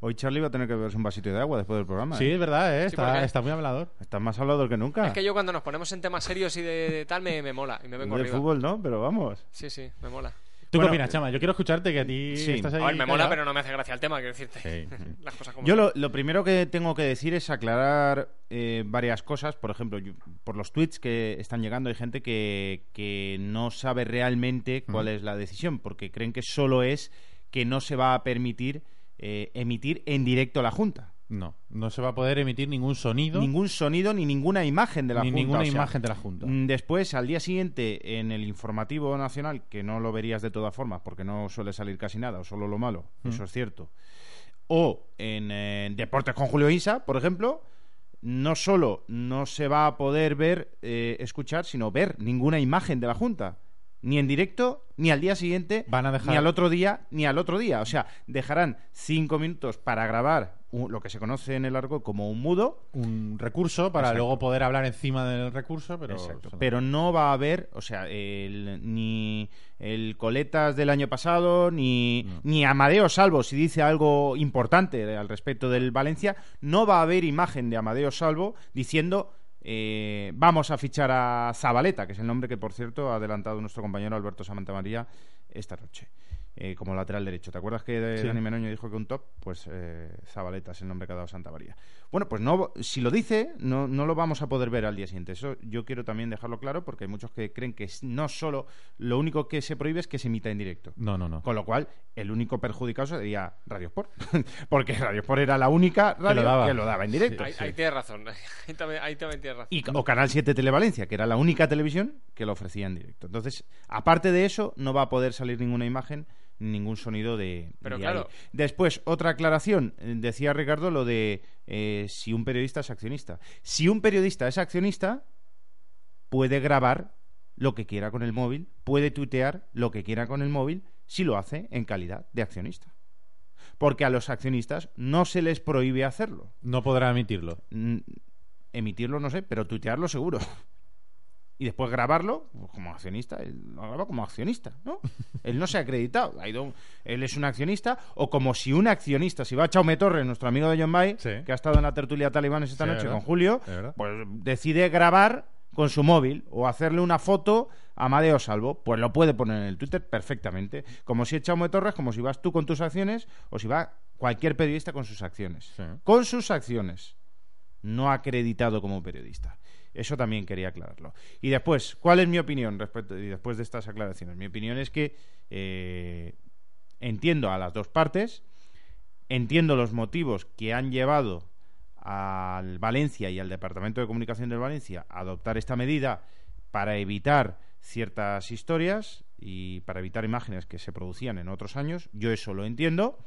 C: Hoy Charlie va a tener que beberse un vasito de agua después del programa.
A: Sí,
C: ¿eh?
A: es verdad, ¿eh?
E: Sí, ¿por
A: está, está muy hablador.
C: Estás más hablado que nunca.
E: Es que yo cuando nos ponemos en temas serios y de, de tal me, me mola y me vengo
C: de
E: arriba.
C: fútbol no, pero vamos.
E: Sí, sí, me mola.
A: ¿Tú
C: Bueno,
A: qué opinas, Chama? Yo quiero escucharte que a ti
C: sí.
A: estás ahí.
E: A ver, me mola,
A: callado.
E: pero no me hace gracia el tema, quiero decirte.
A: Sí. (laughs)
E: Las cosas como
C: Yo lo, lo primero que tengo que decir es aclarar eh, varias cosas. Por ejemplo, yo- por los tweets que están llegando hay gente que, que no sabe realmente cuál es la decisión, porque creen que solo es que no se va a permitir eh, emitir en directo la Junta.
A: No, no se va a poder emitir ningún sonido
C: Ningún sonido ni ninguna imagen de la
A: ni
C: Junta.
A: ninguna
C: o sea,
A: imagen de la Junta.
C: Mm, Después, al día siguiente, en el informativo nacional, que no lo verías de todas formas, porque no suele salir casi nada, o solo lo malo,
A: Mm.
C: eso es cierto. O en eh, Deportes con Julio Isa, por ejemplo, no solo no se va a poder ver, eh, escuchar, sino ver ninguna imagen de la Junta. Ni en directo, ni al día siguiente,
A: Van a dejar-
C: ni al otro día, ni al otro día. O sea, dejarán cinco minutos para grabar un- lo que se conoce en el arco como un mudo,
A: Un recurso para
C: Exacto.
A: luego poder hablar encima del recurso, pero...
C: Exacto. Pero no va a haber, o sea, el- ni el Coletas del año pasado, ni,
A: No.
C: ni Amadeo Salvo, si dice algo importante al respecto del Valencia, no va a haber imagen de Amadeo Salvo diciendo eh, vamos a fichar a Zabaleta, que es el nombre que, por cierto, ha adelantado nuestro compañero Alberto Santamaría esta noche. Eh, como lateral derecho. ¿Te acuerdas que
A: Sí.
C: Dani Meroño dijo que un top? Pues eh, Zabaleta es el nombre que ha dado Santa María. Bueno, pues no, si lo dice, no, no lo vamos a poder ver al día siguiente. Eso yo quiero también dejarlo claro porque hay muchos que creen que no solo lo único que se prohíbe es que se emita en directo.
A: No, no, no.
C: Con lo cual, el único perjudicado sería Radio Sport. (laughs) porque Radio Sport era la única radio que
A: lo
C: lo
A: daba.
C: en directo.
E: Ahí, ahí tienes razón. (laughs) Ahí también, ahí también tienes razón.
C: Y, o Canal 7 Televalencia, que era la única televisión que lo ofrecía en directo. Entonces, aparte de eso, no va a poder salir ninguna imagen, ningún sonido de.
E: Pero
C: de
E: claro.
C: ahí. Después, otra aclaración. Decía Ricardo lo de eh, si un periodista es accionista. Si un periodista es accionista, puede grabar lo que quiera con el móvil, puede tuitear lo que quiera con el móvil, si lo hace en calidad de accionista. Porque a los accionistas no se les prohíbe hacerlo.
A: No podrá emitirlo.
C: Mm, emitirlo no sé, pero tuitearlo seguro. Y después grabarlo pues, como accionista, él lo graba como accionista, ¿no? (laughs) Él no se ha acreditado, ha ido, él es un accionista, o como si un accionista, si va Chaume Torres, nuestro amigo de John Bay,
A: Sí.
C: que ha estado en la tertulia talibanes esta
A: Sí,
C: noche
A: ¿verdad?
C: con Julio, pues decide grabar con su móvil o hacerle una foto a Amadeo Salvo, pues lo puede poner en el Twitter perfectamente. Como si es Chaume Torres, como si vas tú con tus acciones o si va cualquier periodista con sus acciones.
A: Sí.
C: Con sus acciones. No acreditado como periodista. Eso también quería aclararlo. Y después, ¿cuál es mi opinión respecto y después de estas aclaraciones? Mi opinión es que eh, entiendo a las dos partes, entiendo los motivos que han llevado al Valencia y al Departamento de Comunicación del Valencia a adoptar esta medida para evitar ciertas historias y para evitar imágenes que se producían en otros años. Yo eso lo entiendo.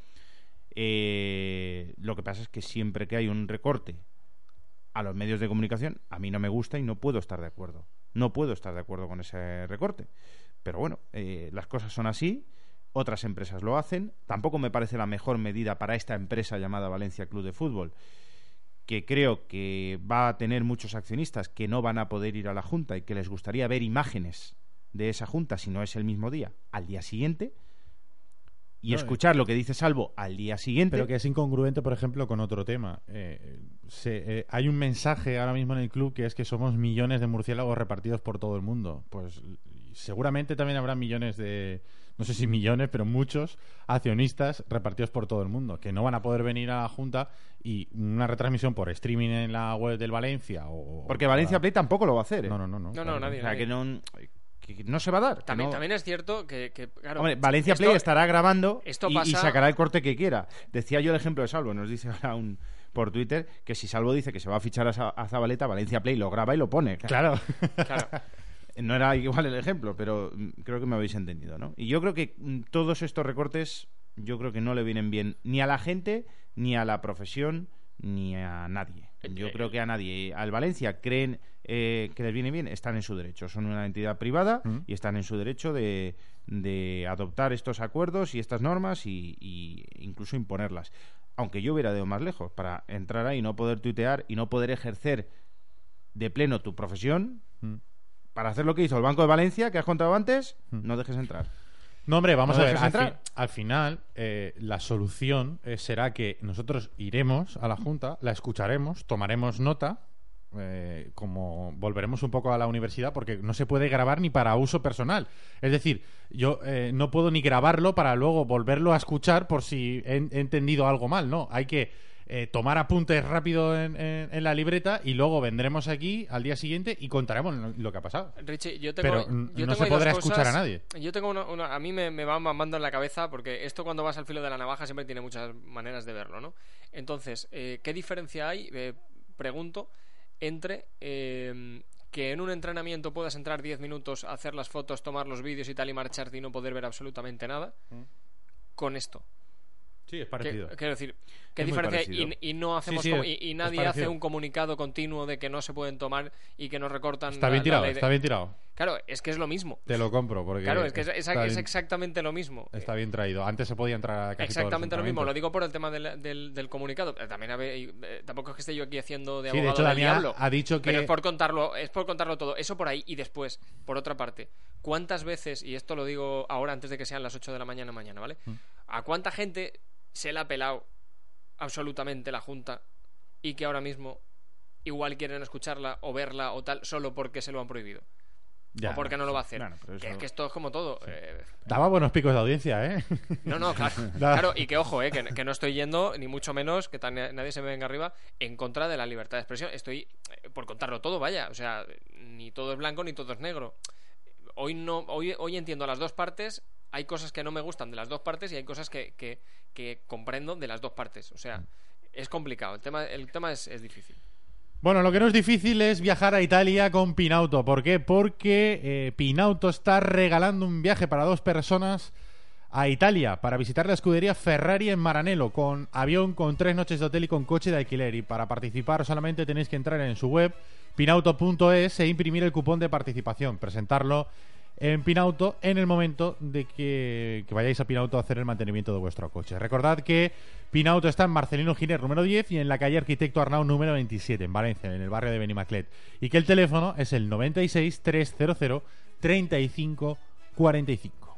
C: Eh, lo que pasa es que siempre que hay un recorte a los medios de comunicación, a mí no me gusta y no puedo estar de acuerdo. No puedo estar de acuerdo con ese recorte. Pero bueno, eh, las cosas son así. Otras empresas lo hacen. Tampoco me parece la mejor medida para esta empresa llamada Valencia Club de Fútbol, que creo que va a tener muchos accionistas que no van a poder ir a la Junta y que les gustaría ver imágenes de esa Junta si no es el mismo día, al día siguiente. Y
A: No,
C: escuchar lo que dice Salvo al día siguiente.
A: Pero que es incongruente, por ejemplo, con otro tema. Eh, se- eh, hay un mensaje ahora mismo en el club que es que somos millones de murciélagos repartidos por todo el mundo. Pues seguramente también habrá millones de, no sé si millones, pero muchos accionistas repartidos por todo el mundo que no van a poder venir a la Junta y una retransmisión por streaming en la web del Valencia o...
C: Porque Valencia Play tampoco lo va a hacer. ¿eh?
A: No, no, no. no,
E: No,
A: claro
E: no, nadie.
C: O sea, que no, que no se va a dar.
E: También,
C: no-
E: también es cierto que, que, claro,
C: Hombre, Valencia
E: esto-
C: Play estará grabando
E: esto
C: y, sacará el corte que quiera. Decía yo el ejemplo de Salvo, nos dice ahora un por Twitter que si Salvo dice que se va a fichar a, Zabaleta, Valencia Play lo graba y lo pone.
A: Claro.
E: Claro. (laughs)
C: No era igual el ejemplo, pero mm, creo que me habéis entendido, ¿no? Y yo creo que mm, todos estos recortes, yo creo que no le vienen bien ni a la gente, ni a la profesión, ni a nadie. Yo creo que a nadie. Al Valencia creen eh, que les viene bien, están en su derecho. Son una entidad privada
A: Mm.
C: y están en su derecho de, de adoptar estos acuerdos y estas normas y, y incluso imponerlas. Aunque yo hubiera ido más lejos, para entrar ahí y no poder tuitear y no poder ejercer de pleno tu profesión,
A: Mm.
C: para hacer lo que hizo el Banco de Valencia, que has contado antes,
A: Mm.
C: no dejes entrar.
A: No, hombre, vamos
C: ¿No
A: a ver. Al, fi- al final, eh, la solución eh, será que nosotros iremos a la Junta, la escucharemos, tomaremos nota, eh, como volveremos un poco a la universidad, porque no se puede grabar ni para uso personal. Es decir, yo eh, no puedo ni grabarlo para luego volverlo a escuchar por si he, he entendido algo mal. No, hay que eh, tomar apuntes rápido en, en- en la libreta y luego vendremos aquí al día siguiente y contaremos lo, lo que ha pasado.
E: Richie, yo tengo,
A: Pero,
E: yo
A: no
E: tengo
A: se podrá
E: cosas.
A: escuchar a nadie.
E: Yo tengo una, una- a mí me, me va mamando en la cabeza porque esto cuando vas al filo de la navaja siempre tiene muchas maneras de verlo, ¿no? Entonces, eh, ¿qué diferencia hay? eh, pregunto entre eh, que en un entrenamiento puedas entrar 10 minutos, hacer las fotos, tomar los vídeos y tal y marcharte y no poder ver absolutamente nada con esto.
A: Sí, es
E: Que-
A: parecido.
E: quiero decir, ¿qué
C: Es
E: diferencia. Y, y no hacemos
A: sí, es-
E: y, nadie hace un comunicado continuo de que no se pueden tomar y que nos recortan
A: Está
E: la-
A: bien tirado, está bien tirado.
E: Claro, es que es lo mismo.
A: Te lo compro porque
E: Claro, es que es, es-
A: bien-
E: exactamente lo mismo.
A: Está bien traído. Antes se podía entrar a casi
E: Exactamente
A: todos
E: lo mismo. Lo digo por el tema del, del, del comunicado. Eh, También eh, tampoco es que esté yo aquí haciendo de
A: Sí, de
E: abogado
A: hecho,
E: del diablo.
A: ha dicho que-
E: Pero es por contarlo, es por contarlo todo. Eso por ahí y después, por otra parte, ¿cuántas veces y esto lo digo ahora antes de que sean las 8 de la mañana mañana, ¿vale?
A: Mm.
E: ¿A cuánta gente se le ha pelado absolutamente la junta y que ahora mismo igual quieren escucharla o verla o tal solo porque se lo han prohibido?
A: Ya,
E: o porque no lo va a hacer. Que es que esto es como todo. eh,
A: Daba buenos picos de audiencia, ¿eh?
E: no, no, claro. (laughs) Claro y que ojo, eh, que, que no estoy yendo, ni mucho menos, que tan- nadie se me venga arriba, en contra de la libertad de expresión. Estoy, eh, por contarlo todo, vaya. O sea, ni todo es blanco ni todo es negro. Hoy, no, hoy, hoy entiendo las dos partes. Hay cosas que no me gustan de las dos partes y hay cosas que, que, que comprendo de las dos partes. O sea, es complicado. El tema, el tema es, es difícil.
A: Bueno, lo que no es difícil es viajar a Italia con Pinauto. ¿Por qué? Porque eh, Pinauto está regalando un viaje para dos personas a Italia para visitar la escudería Ferrari en Maranello con avión, con tres noches de hotel y con coche de alquiler. Y para participar solamente tenéis que entrar en su web pinauto.es e imprimir el cupón de participación, presentarlo en Pinauto en el momento de que, vayáis a Pinauto a hacer el mantenimiento de vuestro coche. Recordad que Pinauto está en Marcelino Giner número 10 y en la calle Arquitecto Arnau número 27 en Valencia, en el barrio de Benimaclet. Y que el teléfono es el 96 300 35 45.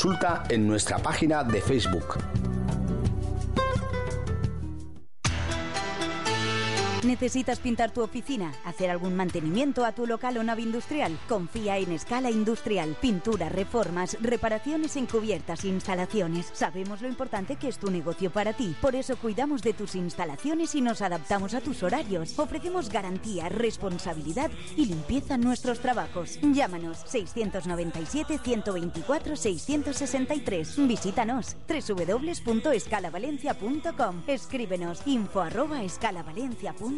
F: consulta en nuestra página de Facebook.
G: ¿Necesitas pintar tu oficina? ¿Hacer algún mantenimiento a tu local o nave industrial? Confía en Escala Industrial. Pintura, reformas, reparaciones encubiertas, instalaciones. Sabemos lo importante que es tu negocio para ti. Por eso cuidamos de tus instalaciones y nos adaptamos a tus horarios. Ofrecemos garantía, responsabilidad y limpieza en nuestros trabajos. Llámanos 697 124 663. Visítanos www.escalavalencia.com. Escríbenos info arroba escalavalencia.com.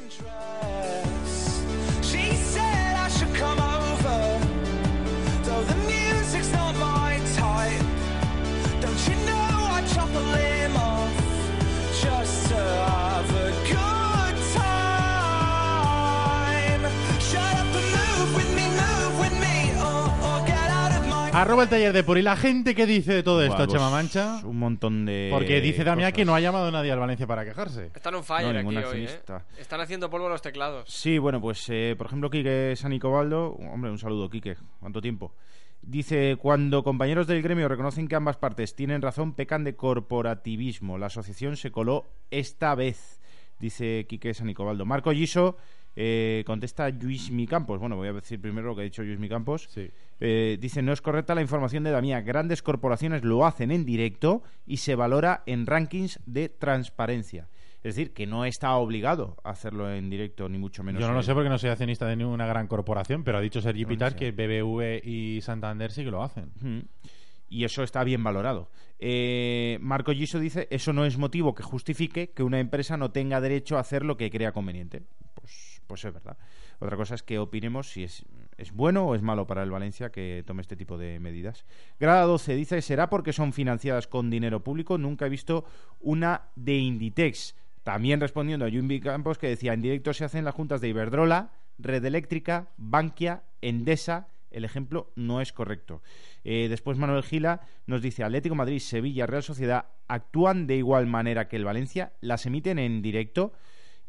A: Arroba el taller de por y la gente que dice de todo esto,
C: Buah, pues,
A: Chema Mancha.
C: Un montón de.
A: Porque dice Damián
C: cosas.
A: que no ha llamado nadie al Valencia para quejarse.
E: Están on fire
C: No,
E: aquí
C: ningún
E: hoy, ¿eh? Están haciendo polvo los teclados.
C: Sí, bueno, pues eh, por ejemplo, Quique Sanicobaldo, hombre, un saludo, Quique, ¿cuánto tiempo? Dice, cuando compañeros del gremio reconocen que ambas partes tienen razón, pecan de corporativismo. La asociación se coló esta vez, dice Quique Sanicobaldo. Marco Giso eh, contesta Luis Micampos. Bueno, voy a decir primero lo que ha dicho Luis Micampos.
A: Sí.
C: Eh, dice, no es correcta la información de Damián. Grandes corporaciones lo hacen en directo y se valora en rankings de transparencia. Es decir, que no está obligado a hacerlo en directo, ni mucho menos.
A: Yo no lo sé porque no soy accionista de ninguna gran corporación, pero ha dicho Sergi
C: no
A: Pitar
C: sé.
A: que BBV y Santander sí que lo hacen.
C: Y eso está bien valorado. Eh, Marco Giso dice, eso no es motivo que justifique que una empresa no tenga derecho a hacer lo que crea conveniente. Pues, pues es verdad. Otra cosa es que opinemos si es, es bueno o es malo para el Valencia que tome este tipo de medidas. Grada 12 dice, ¿será porque son financiadas con dinero público? Nunca he visto una de Inditex. También respondiendo a Jumbi Campos que decía, en directo se hacen las juntas de Iberdrola, Red Eléctrica, Bankia, Endesa, el ejemplo no es correcto. Eh, después Manuel Gila nos dice Atlético Madrid, Sevilla, Real Sociedad actúan de igual manera que el Valencia, las emiten en directo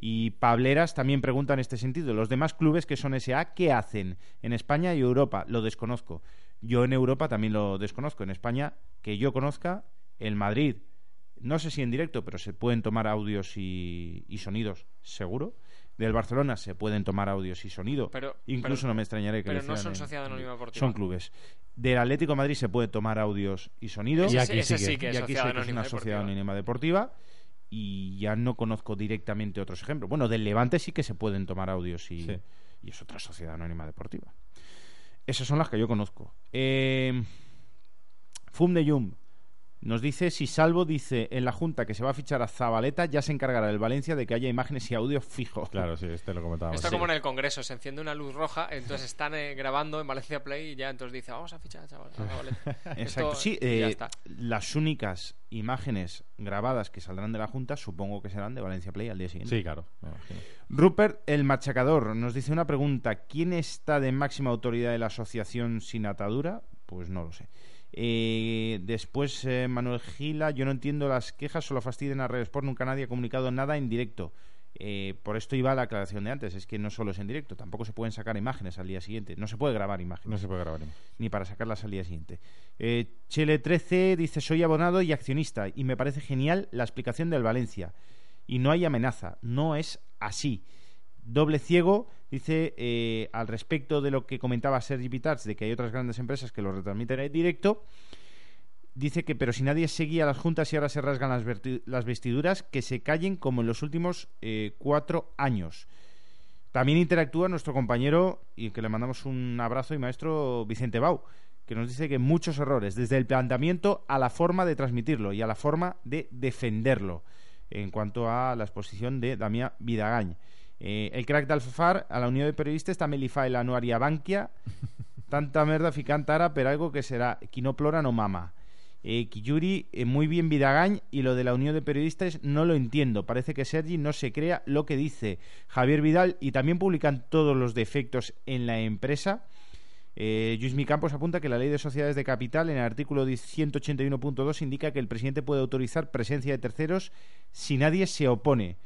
C: y Pableras también pregunta en este sentido, los demás clubes que son SA, ¿qué hacen? En España y Europa, lo desconozco. Yo en Europa también lo desconozco. En España, que yo conozca, el Madrid, no sé si en directo, pero se pueden tomar audios y, y sonidos, seguro. Del Barcelona se pueden tomar audios y sonido.
E: Pero-
C: Incluso
E: pero-
C: no me extrañaría que
E: pero
C: lo
E: no son sociedad anónima deportiva.
C: Son clubes. Del Atlético de Madrid se puede tomar audios y sonidos.
A: Y
E: Ese,
A: aquí
E: ese
A: sí
E: sí
A: que-
C: y
E: es
C: aquí
E: sociedad
C: sé que es
E: anónima
C: una sociedad
E: deportiva.
C: anónima deportiva y ya no conozco directamente otros ejemplos. Bueno, del Levante sí que se pueden tomar audios y,
A: Sí.
C: y es otra sociedad anónima deportiva. Esas son las que yo conozco. Eh, Fum de Yum nos dice si Salvo dice en la Junta que se va a fichar a Zabaleta, ya se encargará el Valencia de que haya imágenes y audio fijo.
A: Claro, sí, este lo comentábamos.
E: Esto
A: Sí.
E: como en el Congreso, se enciende una luz roja, entonces están eh, grabando en Valencia Play y ya entonces dice, vamos a fichar, a Valencia". (laughs)
C: Exacto,
E: Esto-
C: sí, eh,
E: está.
C: las únicas imágenes grabadas que saldrán de la Junta supongo que serán de Valencia Play al día siguiente.
A: Sí, claro.
C: Rupert el Machacador nos dice una pregunta. ¿Quién está de máxima autoridad de la asociación sin atadura? Pues no lo sé. Eh, después eh, Manuel Gila, yo no entiendo las quejas, solo fastidian a Red Sport, nunca nadie ha comunicado nada en directo. Eh, por esto iba la aclaración de antes, es que no solo es en directo, tampoco se pueden sacar imágenes al día siguiente, no se puede grabar imágenes
A: No se puede grabar.
C: ni para sacarlas al día siguiente. Eh, Chele 13 dice soy abonado y accionista y me parece genial la explicación del Valencia y no hay amenaza, no es así. Doble ciego dice eh, al respecto de lo que comentaba Sergi de que hay otras grandes empresas que lo retransmiten en directo. Dice que, pero si nadie seguía las juntas y ahora se rasgan las vestiduras, que se callen como en los últimos eh, cuatro años. También interactúa nuestro compañero, y que le mandamos un abrazo y maestro Vicente Bau, que nos dice que muchos errores, desde el planteamiento a la forma de transmitirlo y a la forma de defenderlo, en cuanto a la exposición de Damián Vidagañ. Eh, el crack de Alfafar, a la Unión de Periodistas, també li fa l'anuaria Bankia, (laughs) tanta merda ficant ara per algo que serà qui no plora no mama. Eh, Kiyuri, eh, muy bien Vidagañ y lo de la unión de periodistas no lo entiendo. Parece que Sergi no se crea lo que dice Javier Vidal y también publican todos los defectos en la empresa. Eh, Luis Campos apunta que la ley de sociedades de capital en el artículo 181.2 indica que el presidente puede autorizar presencia de terceros si nadie se opone.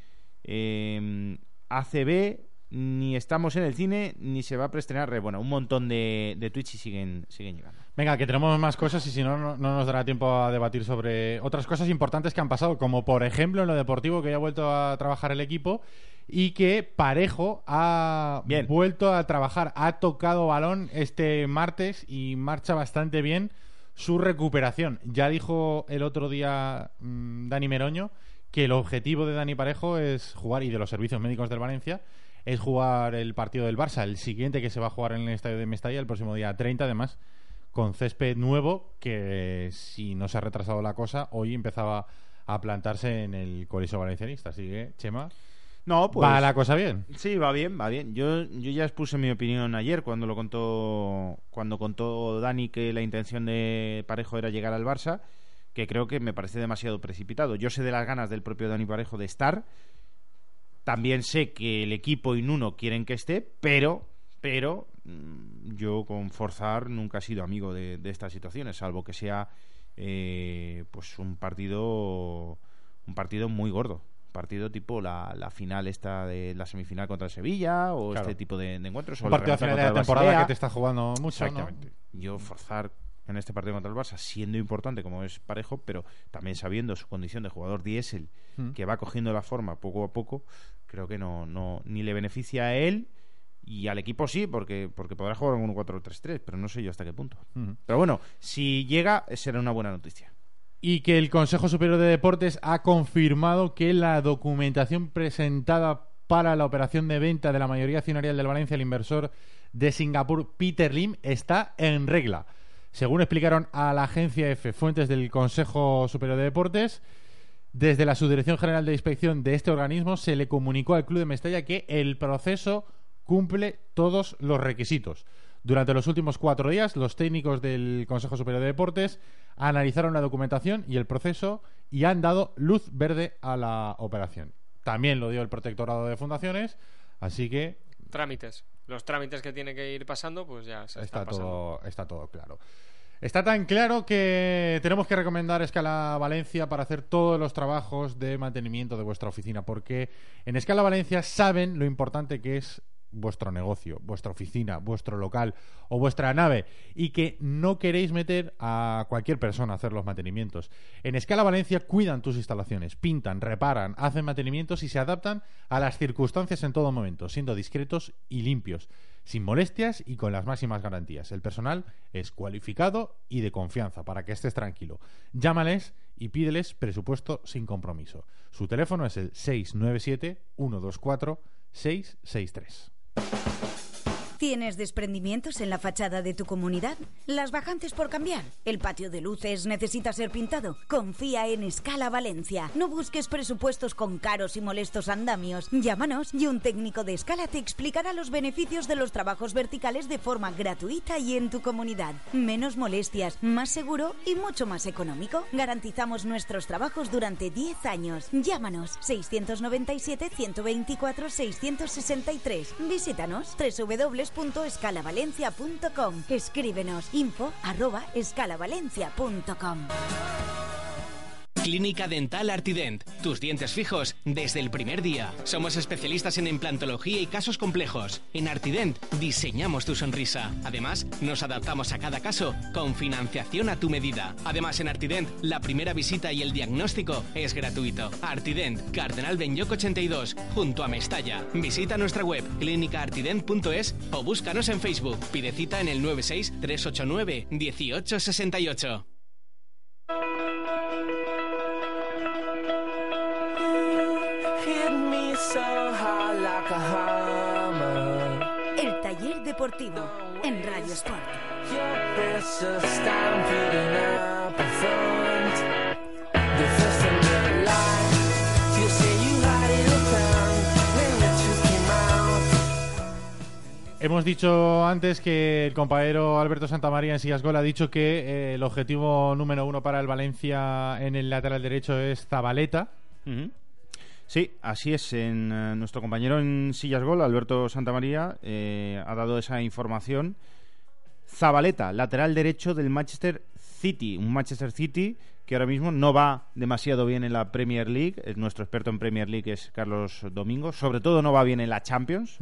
C: Eh, ACB ni estamos en el cine ni se va a preestrenar. Re- Bueno, un montón de, de tweets y siguen, siguen llegando.
A: Venga, que tenemos más cosas y si no, no, no nos dará tiempo a debatir sobre otras cosas importantes que han pasado, como por ejemplo en lo deportivo que ya ha vuelto a trabajar el equipo y que Parejo ha
C: Bien.
A: vuelto a trabajar, ha tocado balón este martes y marcha bastante bien su recuperación. Ya dijo el otro día mm, Dani Meroño que el objetivo de Dani Parejo es jugar, y de los servicios médicos del Valencia, es jugar el partido del Barça, el siguiente que se va a jugar en el estadio de Mestalla el próximo día 30, además, con césped nuevo, que si no se ha retrasado la cosa, hoy empezaba a plantarse en el Coliseo Valencianista. Así que, Chema,
C: No, pues.
A: va la cosa bien.
C: Sí, va bien, va bien. Yo, yo ya expuse mi opinión ayer cuando lo contó cuando contó Dani que la intención de Parejo era llegar al Barça, que creo que me parece demasiado precipitado. Yo sé de las ganas del propio Dani Parejo de estar. También sé que el equipo y Nuno quieren que esté, pero pero mm, yo con forzar nunca he sido amigo de, de estas situaciones, salvo que sea eh, pues un partido un partido muy gordo partido tipo la, la final esta de la semifinal contra el Sevilla o
A: Claro.
C: este tipo de, de encuentros o
A: Un
C: la
A: partido final de la temporada
C: Basilea.
A: que te está jugando mucho. ¿no?
C: Exactamente. Yo forzar en este partido contra el Barça, siendo importante como es Parejo, pero también sabiendo su condición de jugador diésel,
A: Mm.
C: que va cogiendo la forma poco a poco, creo que no, no ni le beneficia a él y al equipo sí, porque, porque podrá jugar en un 4-3-3, pero no sé yo hasta qué punto.
A: Ujú.
C: Pero bueno, si llega, será una buena noticia.
A: y que el Consejo Superior de Deportes ha confirmado que la documentación presentada para la operación de venta de la mayoría accionarial del Valencia, el inversor de Singapur, Peter Lim, está en regla. Según explicaron a la agencia F fuentes del Consejo Superior de Deportes, desde la Subdirección General de Inspección de este organismo se le comunicó al Club de Mestalla que el proceso cumple todos los requisitos. Durante los últimos cuatro días, los técnicos del Consejo Superior de Deportes analizaron la documentación y el proceso y han dado luz verde a la operación. También lo dio el Protectorado de Fundaciones, así que
E: Trámites. Los trámites que tiene que ir pasando, pues ya se
A: está
E: pasando.
A: todo, está todo claro. Está tan claro que tenemos que recomendar Escala Valencia para hacer todos los trabajos de mantenimiento de vuestra oficina, porque en Escala Valencia saben lo importante que es vuestro negocio, vuestra oficina, vuestro local o vuestra nave y que no queréis meter a cualquier persona a hacer los mantenimientos. En Escala Valencia cuidan tus instalaciones, pintan, reparan, hacen mantenimientos y se adaptan a las circunstancias en todo momento, siendo discretos y limpios, sin molestias y con las máximas garantías. El personal es cualificado y de confianza para que estés tranquilo. Llámales y pídeles presupuesto sin compromiso. Su teléfono es el 697 124 663.
G: ¿Tienes desprendimientos en la fachada de tu comunidad? ¿Las bajantes por cambiar? ¿El patio de luces necesita ser pintado? Confía en Escala Valencia. No busques presupuestos con caros y molestos andamios. Llámanos y un técnico de Escala te explicará los beneficios de los trabajos verticales de forma gratuita y en tu comunidad. Menos molestias, más seguro y mucho más económico. Garantizamos nuestros trabajos durante 10 años. Llámanos 697 124 663. Visítanos www.escalavalencia.com. Escríbenos info arroba escalavalencia.com.
H: Clínica Dental Artident. Tus dientes fijos desde el primer día. Somos especialistas en implantología y casos complejos. En Artident diseñamos tu sonrisa. Además, nos adaptamos a cada caso con financiación a tu medida. Además, en Artident, la primera visita y el diagnóstico es gratuito. Artident, Cardenal Benyoc 82, junto a Mestalla. Visita nuestra web clínicaartident.es o búscanos en Facebook. Pide cita en el 96 389 1868.
G: El taller deportivo en Radio Sport.
A: Hemos dicho antes que el compañero Alberto Santamaría en Sillasgol ha dicho que eh, el objetivo número uno para el Valencia en el lateral derecho es Zabaleta.
C: Sí, así es. En, eh, nuestro compañero en Sillas Gol, Alberto Santamaría, eh, ha dado esa información. Zabaleta, lateral derecho del Manchester City. Un Manchester City que ahora mismo no va demasiado bien en la Premier League. Es nuestro experto en Premier League es Carlos Domingo. Sobre todo no va bien en la Champions,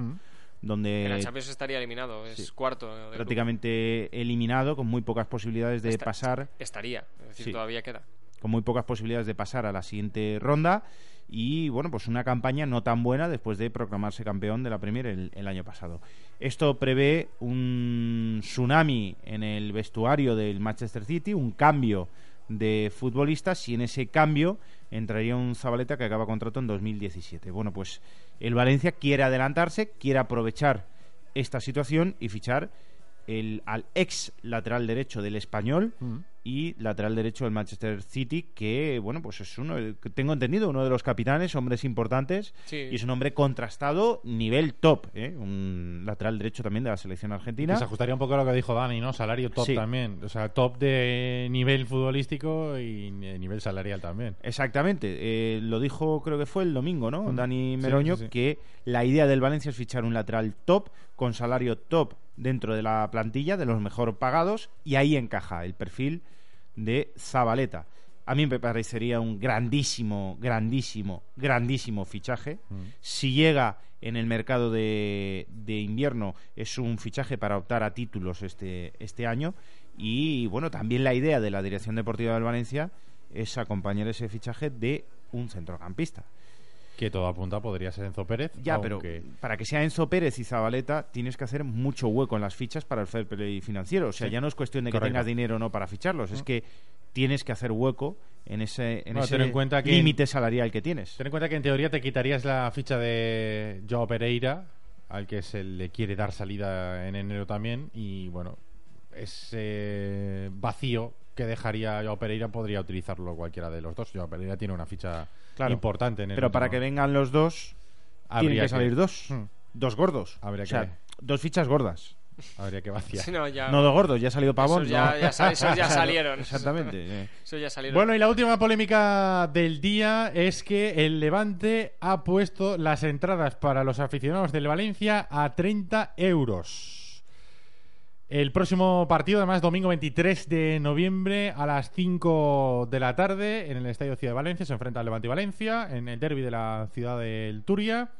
C: donde
E: En la Champions estaría eliminado, es
C: sí.
E: cuarto.
C: prácticamente eliminado, con muy pocas posibilidades de
E: Esta-
C: pasar.
E: Estaría, es decir,
C: Sí.
E: todavía queda.
C: con muy pocas posibilidades de pasar a la siguiente ronda y bueno pues una campaña no tan buena después de proclamarse campeón de la Premier el, el año pasado esto prevé un tsunami en el vestuario del Manchester City un cambio de futbolistas y en ese cambio entraría un Zabaleta que acaba contrato en 2017 bueno pues el Valencia quiere adelantarse quiere aprovechar esta situación y fichar el, al ex lateral derecho del español y lateral derecho del Manchester City, que, bueno, pues es uno, que tengo entendido, uno de los capitanes, hombres importantes,
E: Sí.
C: y es un hombre contrastado, nivel top, ¿eh? un lateral derecho también de la selección argentina.
A: Se ajustaría un poco a lo que dijo Dani, ¿no? Salario top
C: Sí.
A: también. O sea, top de nivel futbolístico y de nivel salarial también.
C: Exactamente, eh, lo dijo creo que fue el domingo, ¿no?
A: Mm.
C: Dani
A: Sí,
C: Meroño,
A: sí, sí.
C: que la idea del Valencia es fichar un lateral top, con salario top dentro de la plantilla, de los mejor pagados, y ahí encaja el perfil de Zabaleta. A mí me parecería un grandísimo, grandísimo, grandísimo fichaje. Si llega en el mercado de, de invierno, es un fichaje para optar a títulos este, este año. Y bueno, también la idea de la Dirección Deportiva del Valencia es acompañar ese fichaje de un centrocampista.
A: Que todo apunta podría ser Enzo Pérez.
C: Ya,
A: aunque-
C: pero para que sea Enzo Pérez y Zabaleta tienes que hacer mucho hueco en las fichas para el fair play financiero. O sea,
A: Sí.
C: ya no es cuestión de que
A: Correcto.
C: tengas dinero o no para ficharlos, es que tienes que hacer hueco en ese, en
A: Bueno,
C: ese
A: ten en cuenta que-
C: límite salarial que tienes.
A: Ten en cuenta que en teoría te quitarías la ficha de Joao Pereira, al que se le quiere dar salida en enero también, y bueno, ese vacío que dejaría Joao Pereira podría utilizarlo cualquiera de los dos. Joao Pereira tiene una ficha
C: Claro.
A: importante en el
C: Pero para que vengan los dos,
A: Habría
C: tienen que salir dos.
A: Hmm.
C: Dos gordos.
A: Habría
C: o sea,
A: que-
C: dos fichas gordas.
A: Habría que vaciar.
E: No, ya-
C: No dos gordos, ya ha salido Pavón.
E: Esos ya- (laughs) salieron.
C: Exactamente.
E: Eso ya salieron.
A: Bueno, y la última polémica del día es que el Levante ha puesto las entradas para los aficionados del Valencia a 30 euros. El próximo partido, además, domingo 23 de noviembre a las 5 de la tarde en el Estadio Ciudad de Valencia. Se enfrenta al Levante y Valencia en el derby de la ciudad del Turia.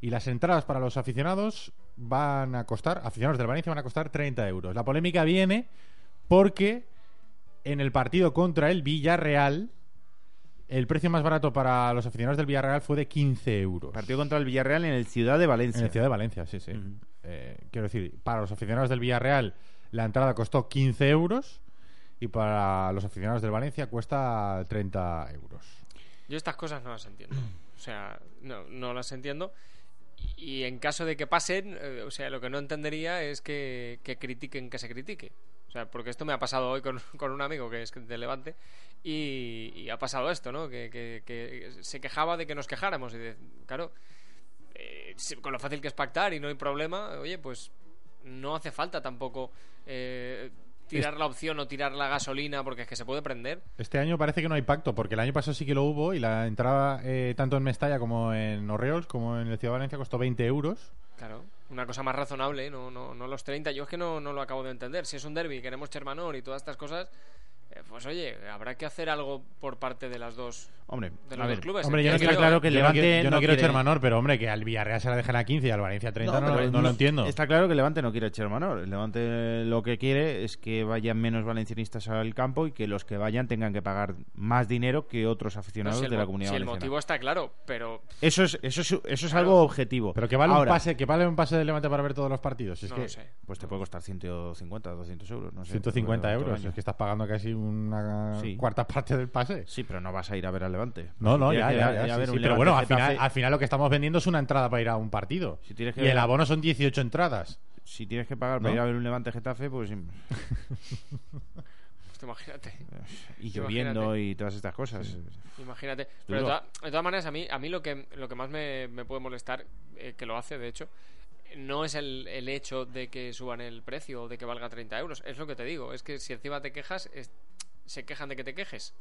A: Y las entradas para los aficionados van a costar, aficionados del Valencia van a costar 30 euros. La polémica viene porque en el partido contra el Villarreal, el precio más barato para los aficionados del Villarreal fue de 15 euros.
C: Partido contra el Villarreal en el Ciudad de Valencia.
A: En el Ciudad de Valencia, sí, sí. Eh, quiero decir, para los aficionados del Villarreal la entrada costó 15 euros y para los aficionados del Valencia cuesta 30 euros.
E: Yo estas cosas no las entiendo. O sea, no, no las entiendo. Y en caso de que pasen, eh, o sea, lo que no entendería es que, que critiquen que se critique. O sea, porque esto me ha pasado hoy con, con un amigo que es de Levante y, ha pasado esto, ¿no? Que, que- que se quejaba de que nos quejáramos. Y de, claro, eh, con lo fácil que es pactar y no hay problema, oye, pues no hace falta tampoco eh, tirar la opción o tirar la gasolina porque es que se puede prender.
A: Este año parece que no hay pacto, porque el año pasado sí que lo hubo y la entrada eh, tanto en Mestalla como en Orreols como en el Ciudad de Valencia costó 20 euros.
E: Claro, una cosa más razonable, no, no, no los 30. Yo es que no, no lo acabo de entender. Si es un derby, queremos Chermanor y todas estas cosas, eh, pues oye, habrá que hacer algo por parte de las dos.
C: Hombre,
E: de
C: a
E: los
C: ver,
E: dos clubes.
A: Hombre, yo no quiero,
C: claro que el
A: yo no
C: Levante
A: quiero- yo no
C: no
A: quiero
C: quiere-
A: Chermanor, pero hombre, que al Villarreal se la dejen a 15 y al Valencia a 30 no, lo entiendo.
C: Está claro que el Levante no quiere echar menor. El Levante lo que quiere es que vayan menos valencianistas al campo y que los que vayan tengan que pagar más dinero que otros aficionados
E: si el,
C: de la comunidad
E: si el
C: valenciana.
E: motivo está claro, pero
C: Eso es, eso es, eso es
E: Claro.
C: algo objetivo.
A: Pero que vale
C: Ahora,
A: un pase, que vale un pase del Levante para ver todos los partidos. Es
E: no
A: que
E: lo sé.
C: Pues te puede costar 150, 200 euros. No sé,
A: 150
C: todo el
A: euros, es que estás pagando casi una
C: Sí.
A: cuarta parte del pase.
C: Sí, pero no vas a ir a ver al Levante.
A: No, no, ya, ya, sí, pero bueno, al final, al final lo que estamos vendiendo es una entrada para ir a un partido.
C: Si tienes que
A: y el abono son 18 entradas.
C: Si tienes que pagar para
A: ¿No?
C: ir a ver un Levante Getafe, pues...
E: Pues imagínate.
C: y
E: Imagínate.
C: lloviendo y todas estas cosas.
E: Imagínate. Pero de,
C: Duro.
E: toda- de todas maneras, a mí, a mí lo que, lo que más me, me puede molestar, eh, que lo hace, de hecho, no es el, el hecho de que suban el precio o de que valga 30 euros. Es lo que te digo. Es que si encima te quejas, es- se quejan de que te quejes.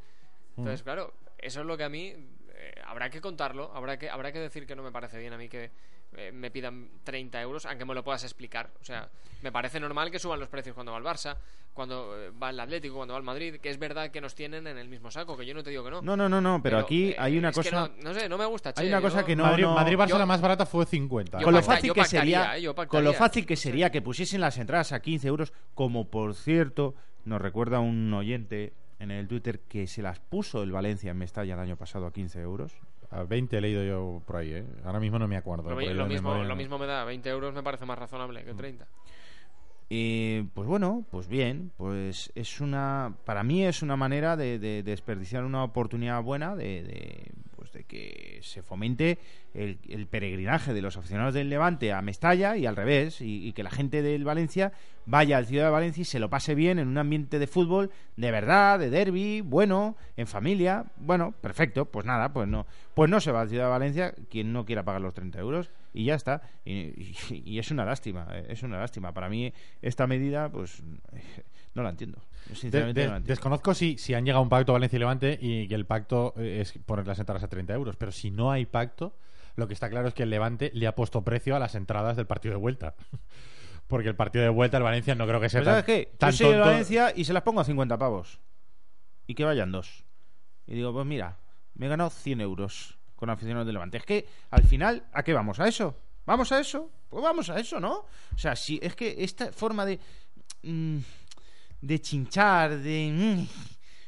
E: Entonces,
A: Mm.
E: claro, eso es lo que a mí eh, habrá que contarlo. Habrá que, habrá que decir que no me parece bien a mí que eh, me pidan 30 euros, aunque me lo puedas explicar. O sea, me parece normal que suban los precios cuando va el Barça, cuando eh, va el Atlético, cuando va el Madrid, que es verdad que nos tienen en el mismo saco, que yo no te digo que no.
C: No, no, no, no, pero, aquí
E: eh,
C: hay una
E: es que
C: cosa...
E: no, no sé, no me gusta.
C: Hay una cosa
E: yo-
C: que no...
A: Madrid,
C: no-
A: Madrid Barça
E: yo-
A: la más barata fue 50.
E: Yo
C: con lo fácil que
E: pactaría,
C: sería
E: eh,
C: con lo fácil que sería que pusiesen las entradas a 15 euros como por cierto nos recuerda un oyente en el Twitter que se las puso el Valencia en Mestalla el año pasado a 15 euros
A: A 20 he leído yo por ahí, ¿eh? Ahora mismo no me acuerdo.
E: Lo, lo mismo,
A: memoria
E: lo
A: no.
E: mismo me da, 20 euros me parece más razonable
C: Mm.
E: que 30.
C: Y pues bueno, pues bien, pues es una, para mí es una manera de, de desperdiciar una oportunidad buena de, de, de que se fomente el, peregrinaje de los aficionados del Levante a Mestalla y al revés, y, y que la gente del Valencia vaya al Ciudad de Valencia y se lo pase bien en un ambiente de fútbol de verdad, de derby, bueno, en familia, bueno, perfecto, pues nada, pues no, pues no se va al Ciudad de Valencia quien no quiera pagar los 30 euros y ya está, y, y- y es una lástima, eh, es una lástima. Para mí esta medida, pues no la entiendo, sinceramente
A: de-
C: no la entiendo.
A: desconozco si, si han llegado a un pacto Valencia y Levante y que el pacto eh, es poner las entradas a 30 euros. Pero si no hay pacto, lo que está claro es que el Levante le ha puesto precio a las entradas del partido de vuelta. (laughs) Porque el partido de vuelta, el Valencia, no creo que sea tan,
C: ¿sabes qué? Yo
A: tan
C: soy de. Valencia y se las pongo a 50 pavos. Y que vayan dos. Y digo, pues mira, me he ganado 100 euros con aficionados del Levante. Es que al final, ¿a qué vamos? ¿A eso? ¿Vamos a eso? Pues vamos a eso, ¿no? O sea, si es que esta forma de. mm, de chinchar, de. mm,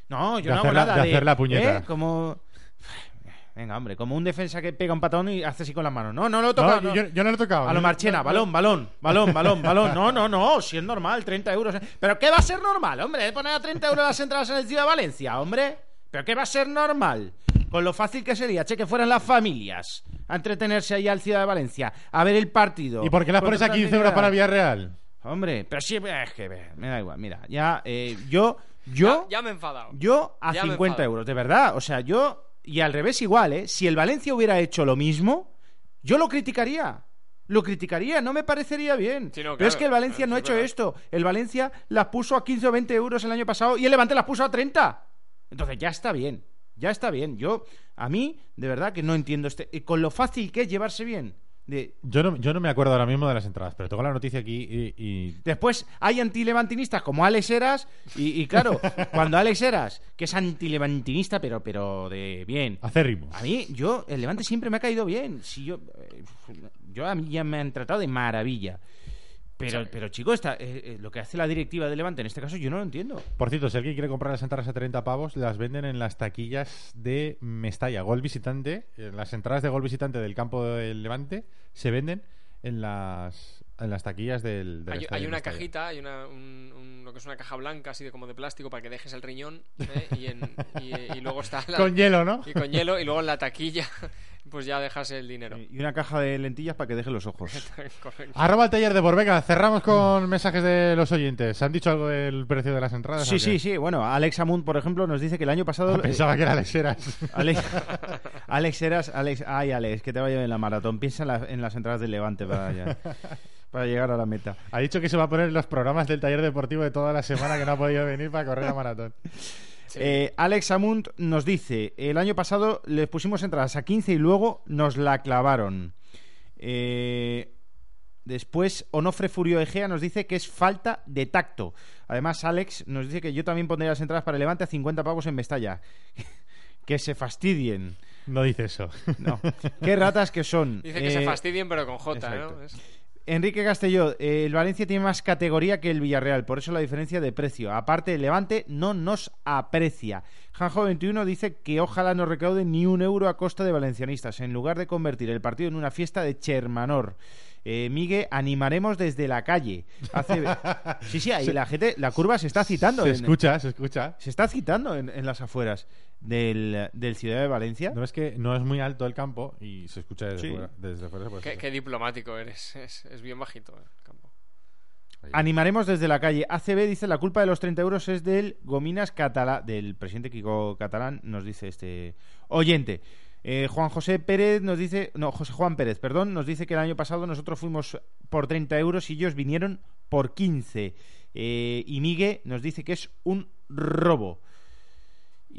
C: no, yo
A: De
C: no hago
A: la-
C: nada.
A: de hacer la puñeta.
C: ¿eh? Como. Venga, hombre, como un defensa que pega un patón y hace así con las manos. No, no lo he tocado.
A: No,
C: no.
A: yo, yo no lo he tocado.
C: A lo Marchena, balón, balón, balón, balón, balón. No, no, no, si es normal, 30 euros. ¿Pero qué va a ser normal, hombre? ¿Poner a 30 euros las entradas en el Ciudad de Valencia, hombre? ¿Pero qué va a ser normal? Con lo fácil que sería, che, que fueran las familias a entretenerse ahí al Ciudad de Valencia, a ver el partido.
A: ¿Y por qué las pones a 15 euros para Villarreal?
C: Hombre, pero sí, es que me da igual. Mira, ya, eh, yo, yo,
E: Ya, ya me he enfadado.
C: yo a
E: Ya me
C: 50
E: enfado.
C: euros, de verdad. O sea, yo, y al revés igual, ¿eh? Si el Valencia hubiera hecho lo mismo, yo lo criticaría. Lo criticaría, no me parecería bien.
E: Sí, no,
C: Pero es que el Valencia
E: eso
C: no ha hecho
E: verdad.
C: esto. El Valencia las puso a 15 o 20 euros el año pasado y el Levante las puso a 30. Entonces ya está bien. Ya está bien. Yo, a mí, de verdad que no entiendo este. y con lo fácil que es llevarse bien. De,
A: Yo no, yo no me acuerdo ahora mismo de las entradas, pero tengo la noticia aquí y, y-
C: Después hay antilevantinistas como Alex Eras y, y claro, (laughs) cuando Alex Eras, que es antilevantinista, pero, pero de bien.
A: acérrimos.
C: A mí, yo, el Levante siempre me ha caído bien. Si yo, eh, yo a mí ya me han tratado de maravilla. Pero, pero chico, esta, eh, eh, lo que hace la directiva de Levante en este caso yo no lo entiendo.
A: Por cierto, si alguien quiere comprar las entradas a 30 pavos, las venden en las taquillas de Mestalla. Gol visitante, las entradas de gol visitante del campo del Levante se venden en las, en las taquillas del, del
E: Hay, una
A: Mestalla.
E: cajita, hay una, un- un- lo que es una caja blanca, así de como de plástico, para que dejes el riñón. ¿eh? Y, en- y- y luego está la-
A: Con hielo, ¿no?
E: Y con hielo, y luego en la taquilla, pues ya dejas el dinero.
C: Y una caja de lentillas para que deje los ojos. (laughs)
E: Correcto.
A: Arroba el taller de Borvega. Cerramos con mensajes de los oyentes. ¿Han dicho algo del precio de las entradas?
C: Sí, sí, sí. Bueno, Alex Amund, por ejemplo, nos dice que el año pasado...
A: Ah, pensaba que era Alex Heras. (laughs)
C: Alex, Alex Eras, Alex, ay Alex, que te vaya bien la maratón. Piensa en, la- en las entradas del Levante para, ya- para llegar a la meta.
A: Ha dicho que se va a poner en los programas del taller deportivo de toda la semana que no ha podido venir para correr la maratón. (laughs)
E: Sí.
C: Eh, Alex Amund nos dice, el año pasado les pusimos entradas a 15 y luego nos la clavaron. Eh, después Onofre Furio Egea nos dice que es falta de tacto. Además Alex nos dice que yo también pondría las entradas para el Levante a 50 pavos en Mestalla. (laughs) que se fastidien.
A: No dice eso.
C: No. Qué ratas que son.
E: Dice que
C: Eh,
E: se fastidien, pero con J,
C: exacto.
E: ¿no? Es-
C: Enrique Castelló, eh, el Valencia tiene más categoría que el Villarreal, por eso la diferencia de precio. Aparte, el Levante no nos aprecia. Janjo21 dice que ojalá no recaude ni un euro a costa de valencianistas, en lugar de convertir el partido en una fiesta de Chermanor. Eh, Migue, animaremos desde la calle. Hace... (laughs) Sí, sí, ahí la gente, la curva se está citando.
A: Se
C: en-
A: escucha, se escucha.
C: se está citando en, en las afueras del, del Ciudad de Valencia.
A: No es que no es muy alto el campo y se escucha desde
C: Sí.
A: fuera. Desde fuera
E: Qué,
A: escuchar.
E: qué diplomático eres. Es, es bien bajito el campo.
C: Animaremos desde la calle. ACB dice la culpa de los 30 euros es del Gominas Catalá, del presidente Kiko Catalán, nos dice este oyente. Eh, Juan José Pérez nos dice, no, José Juan Pérez, perdón, nos dice que el año pasado nosotros fuimos por 30 euros y ellos vinieron por 15. Eh, y Migue nos dice que es un robo.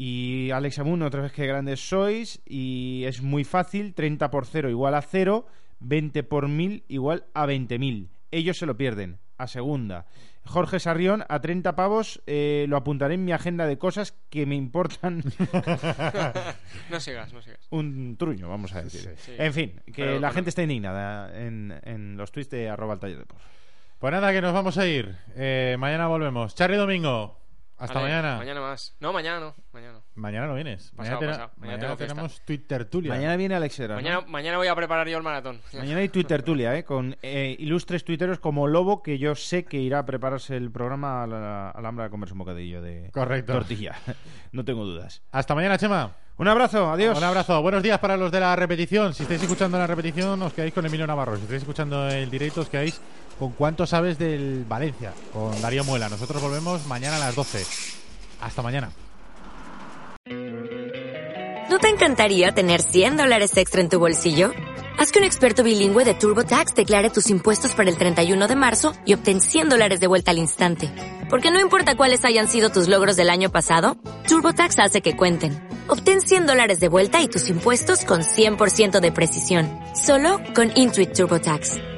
C: Y Alex Amun, otra vez que grandes sois. Y es muy fácil: 30 por 0 igual a 0, 20 por 1000 igual a 20.000. Ellos se lo pierden, a segunda. Jorge Sarrión, a 30 pavos, eh, lo apuntaré en mi agenda de cosas que me importan. (laughs)
E: no sigas, no sigas.
C: Un truño, vamos a decir.
E: Sí.
C: En fin, que
E: Pero
C: la gente está indignada en, en los tweets de arroba el taller de por.
A: Pues nada, que nos vamos a ir. Eh, mañana volvemos. Charlie Domingo. Hasta
E: Vale,
A: mañana.
E: Mañana más. No, mañana no. Mañana no.
A: Mañana no vienes.
E: Pasado,
A: mañana
E: pasado. Mañana
A: mañana
E: tengo fiesta.
A: tenemos Twitter Tulia.
C: Mañana viene Alex ¿no?
E: Mañana, mañana voy a preparar yo el maratón.
C: Mañana hay Twitter Tulia, ¿eh? con eh, ilustres tuiteros como Lobo, que yo sé que irá a prepararse el programa a la Alhambra a comerse un bocadillo de
A: Correcto.
C: tortilla. (laughs) no tengo dudas.
A: Hasta mañana, Chema.
C: Un abrazo, adiós.
A: Un abrazo. Buenos días para los de la repetición. Si estáis escuchando la repetición, os quedáis con Emilio Navarro. Si estáis escuchando el directo, os quedáis con cuánto sabes del Valencia, con Darío Muela. Nosotros volvemos mañana a las 12. Hasta mañana.
I: ¿No te encantaría tener 100 dólares extra en tu bolsillo? Haz que un experto bilingüe de TurboTax declare tus impuestos para el 31 de marzo y obtén 100 dólares de vuelta al instante. Porque no importa cuáles hayan sido tus logros del año pasado, TurboTax hace que cuenten. Obtén 100 dólares de vuelta y tus impuestos con 100% de precisión. Solo con Intuit TurboTax.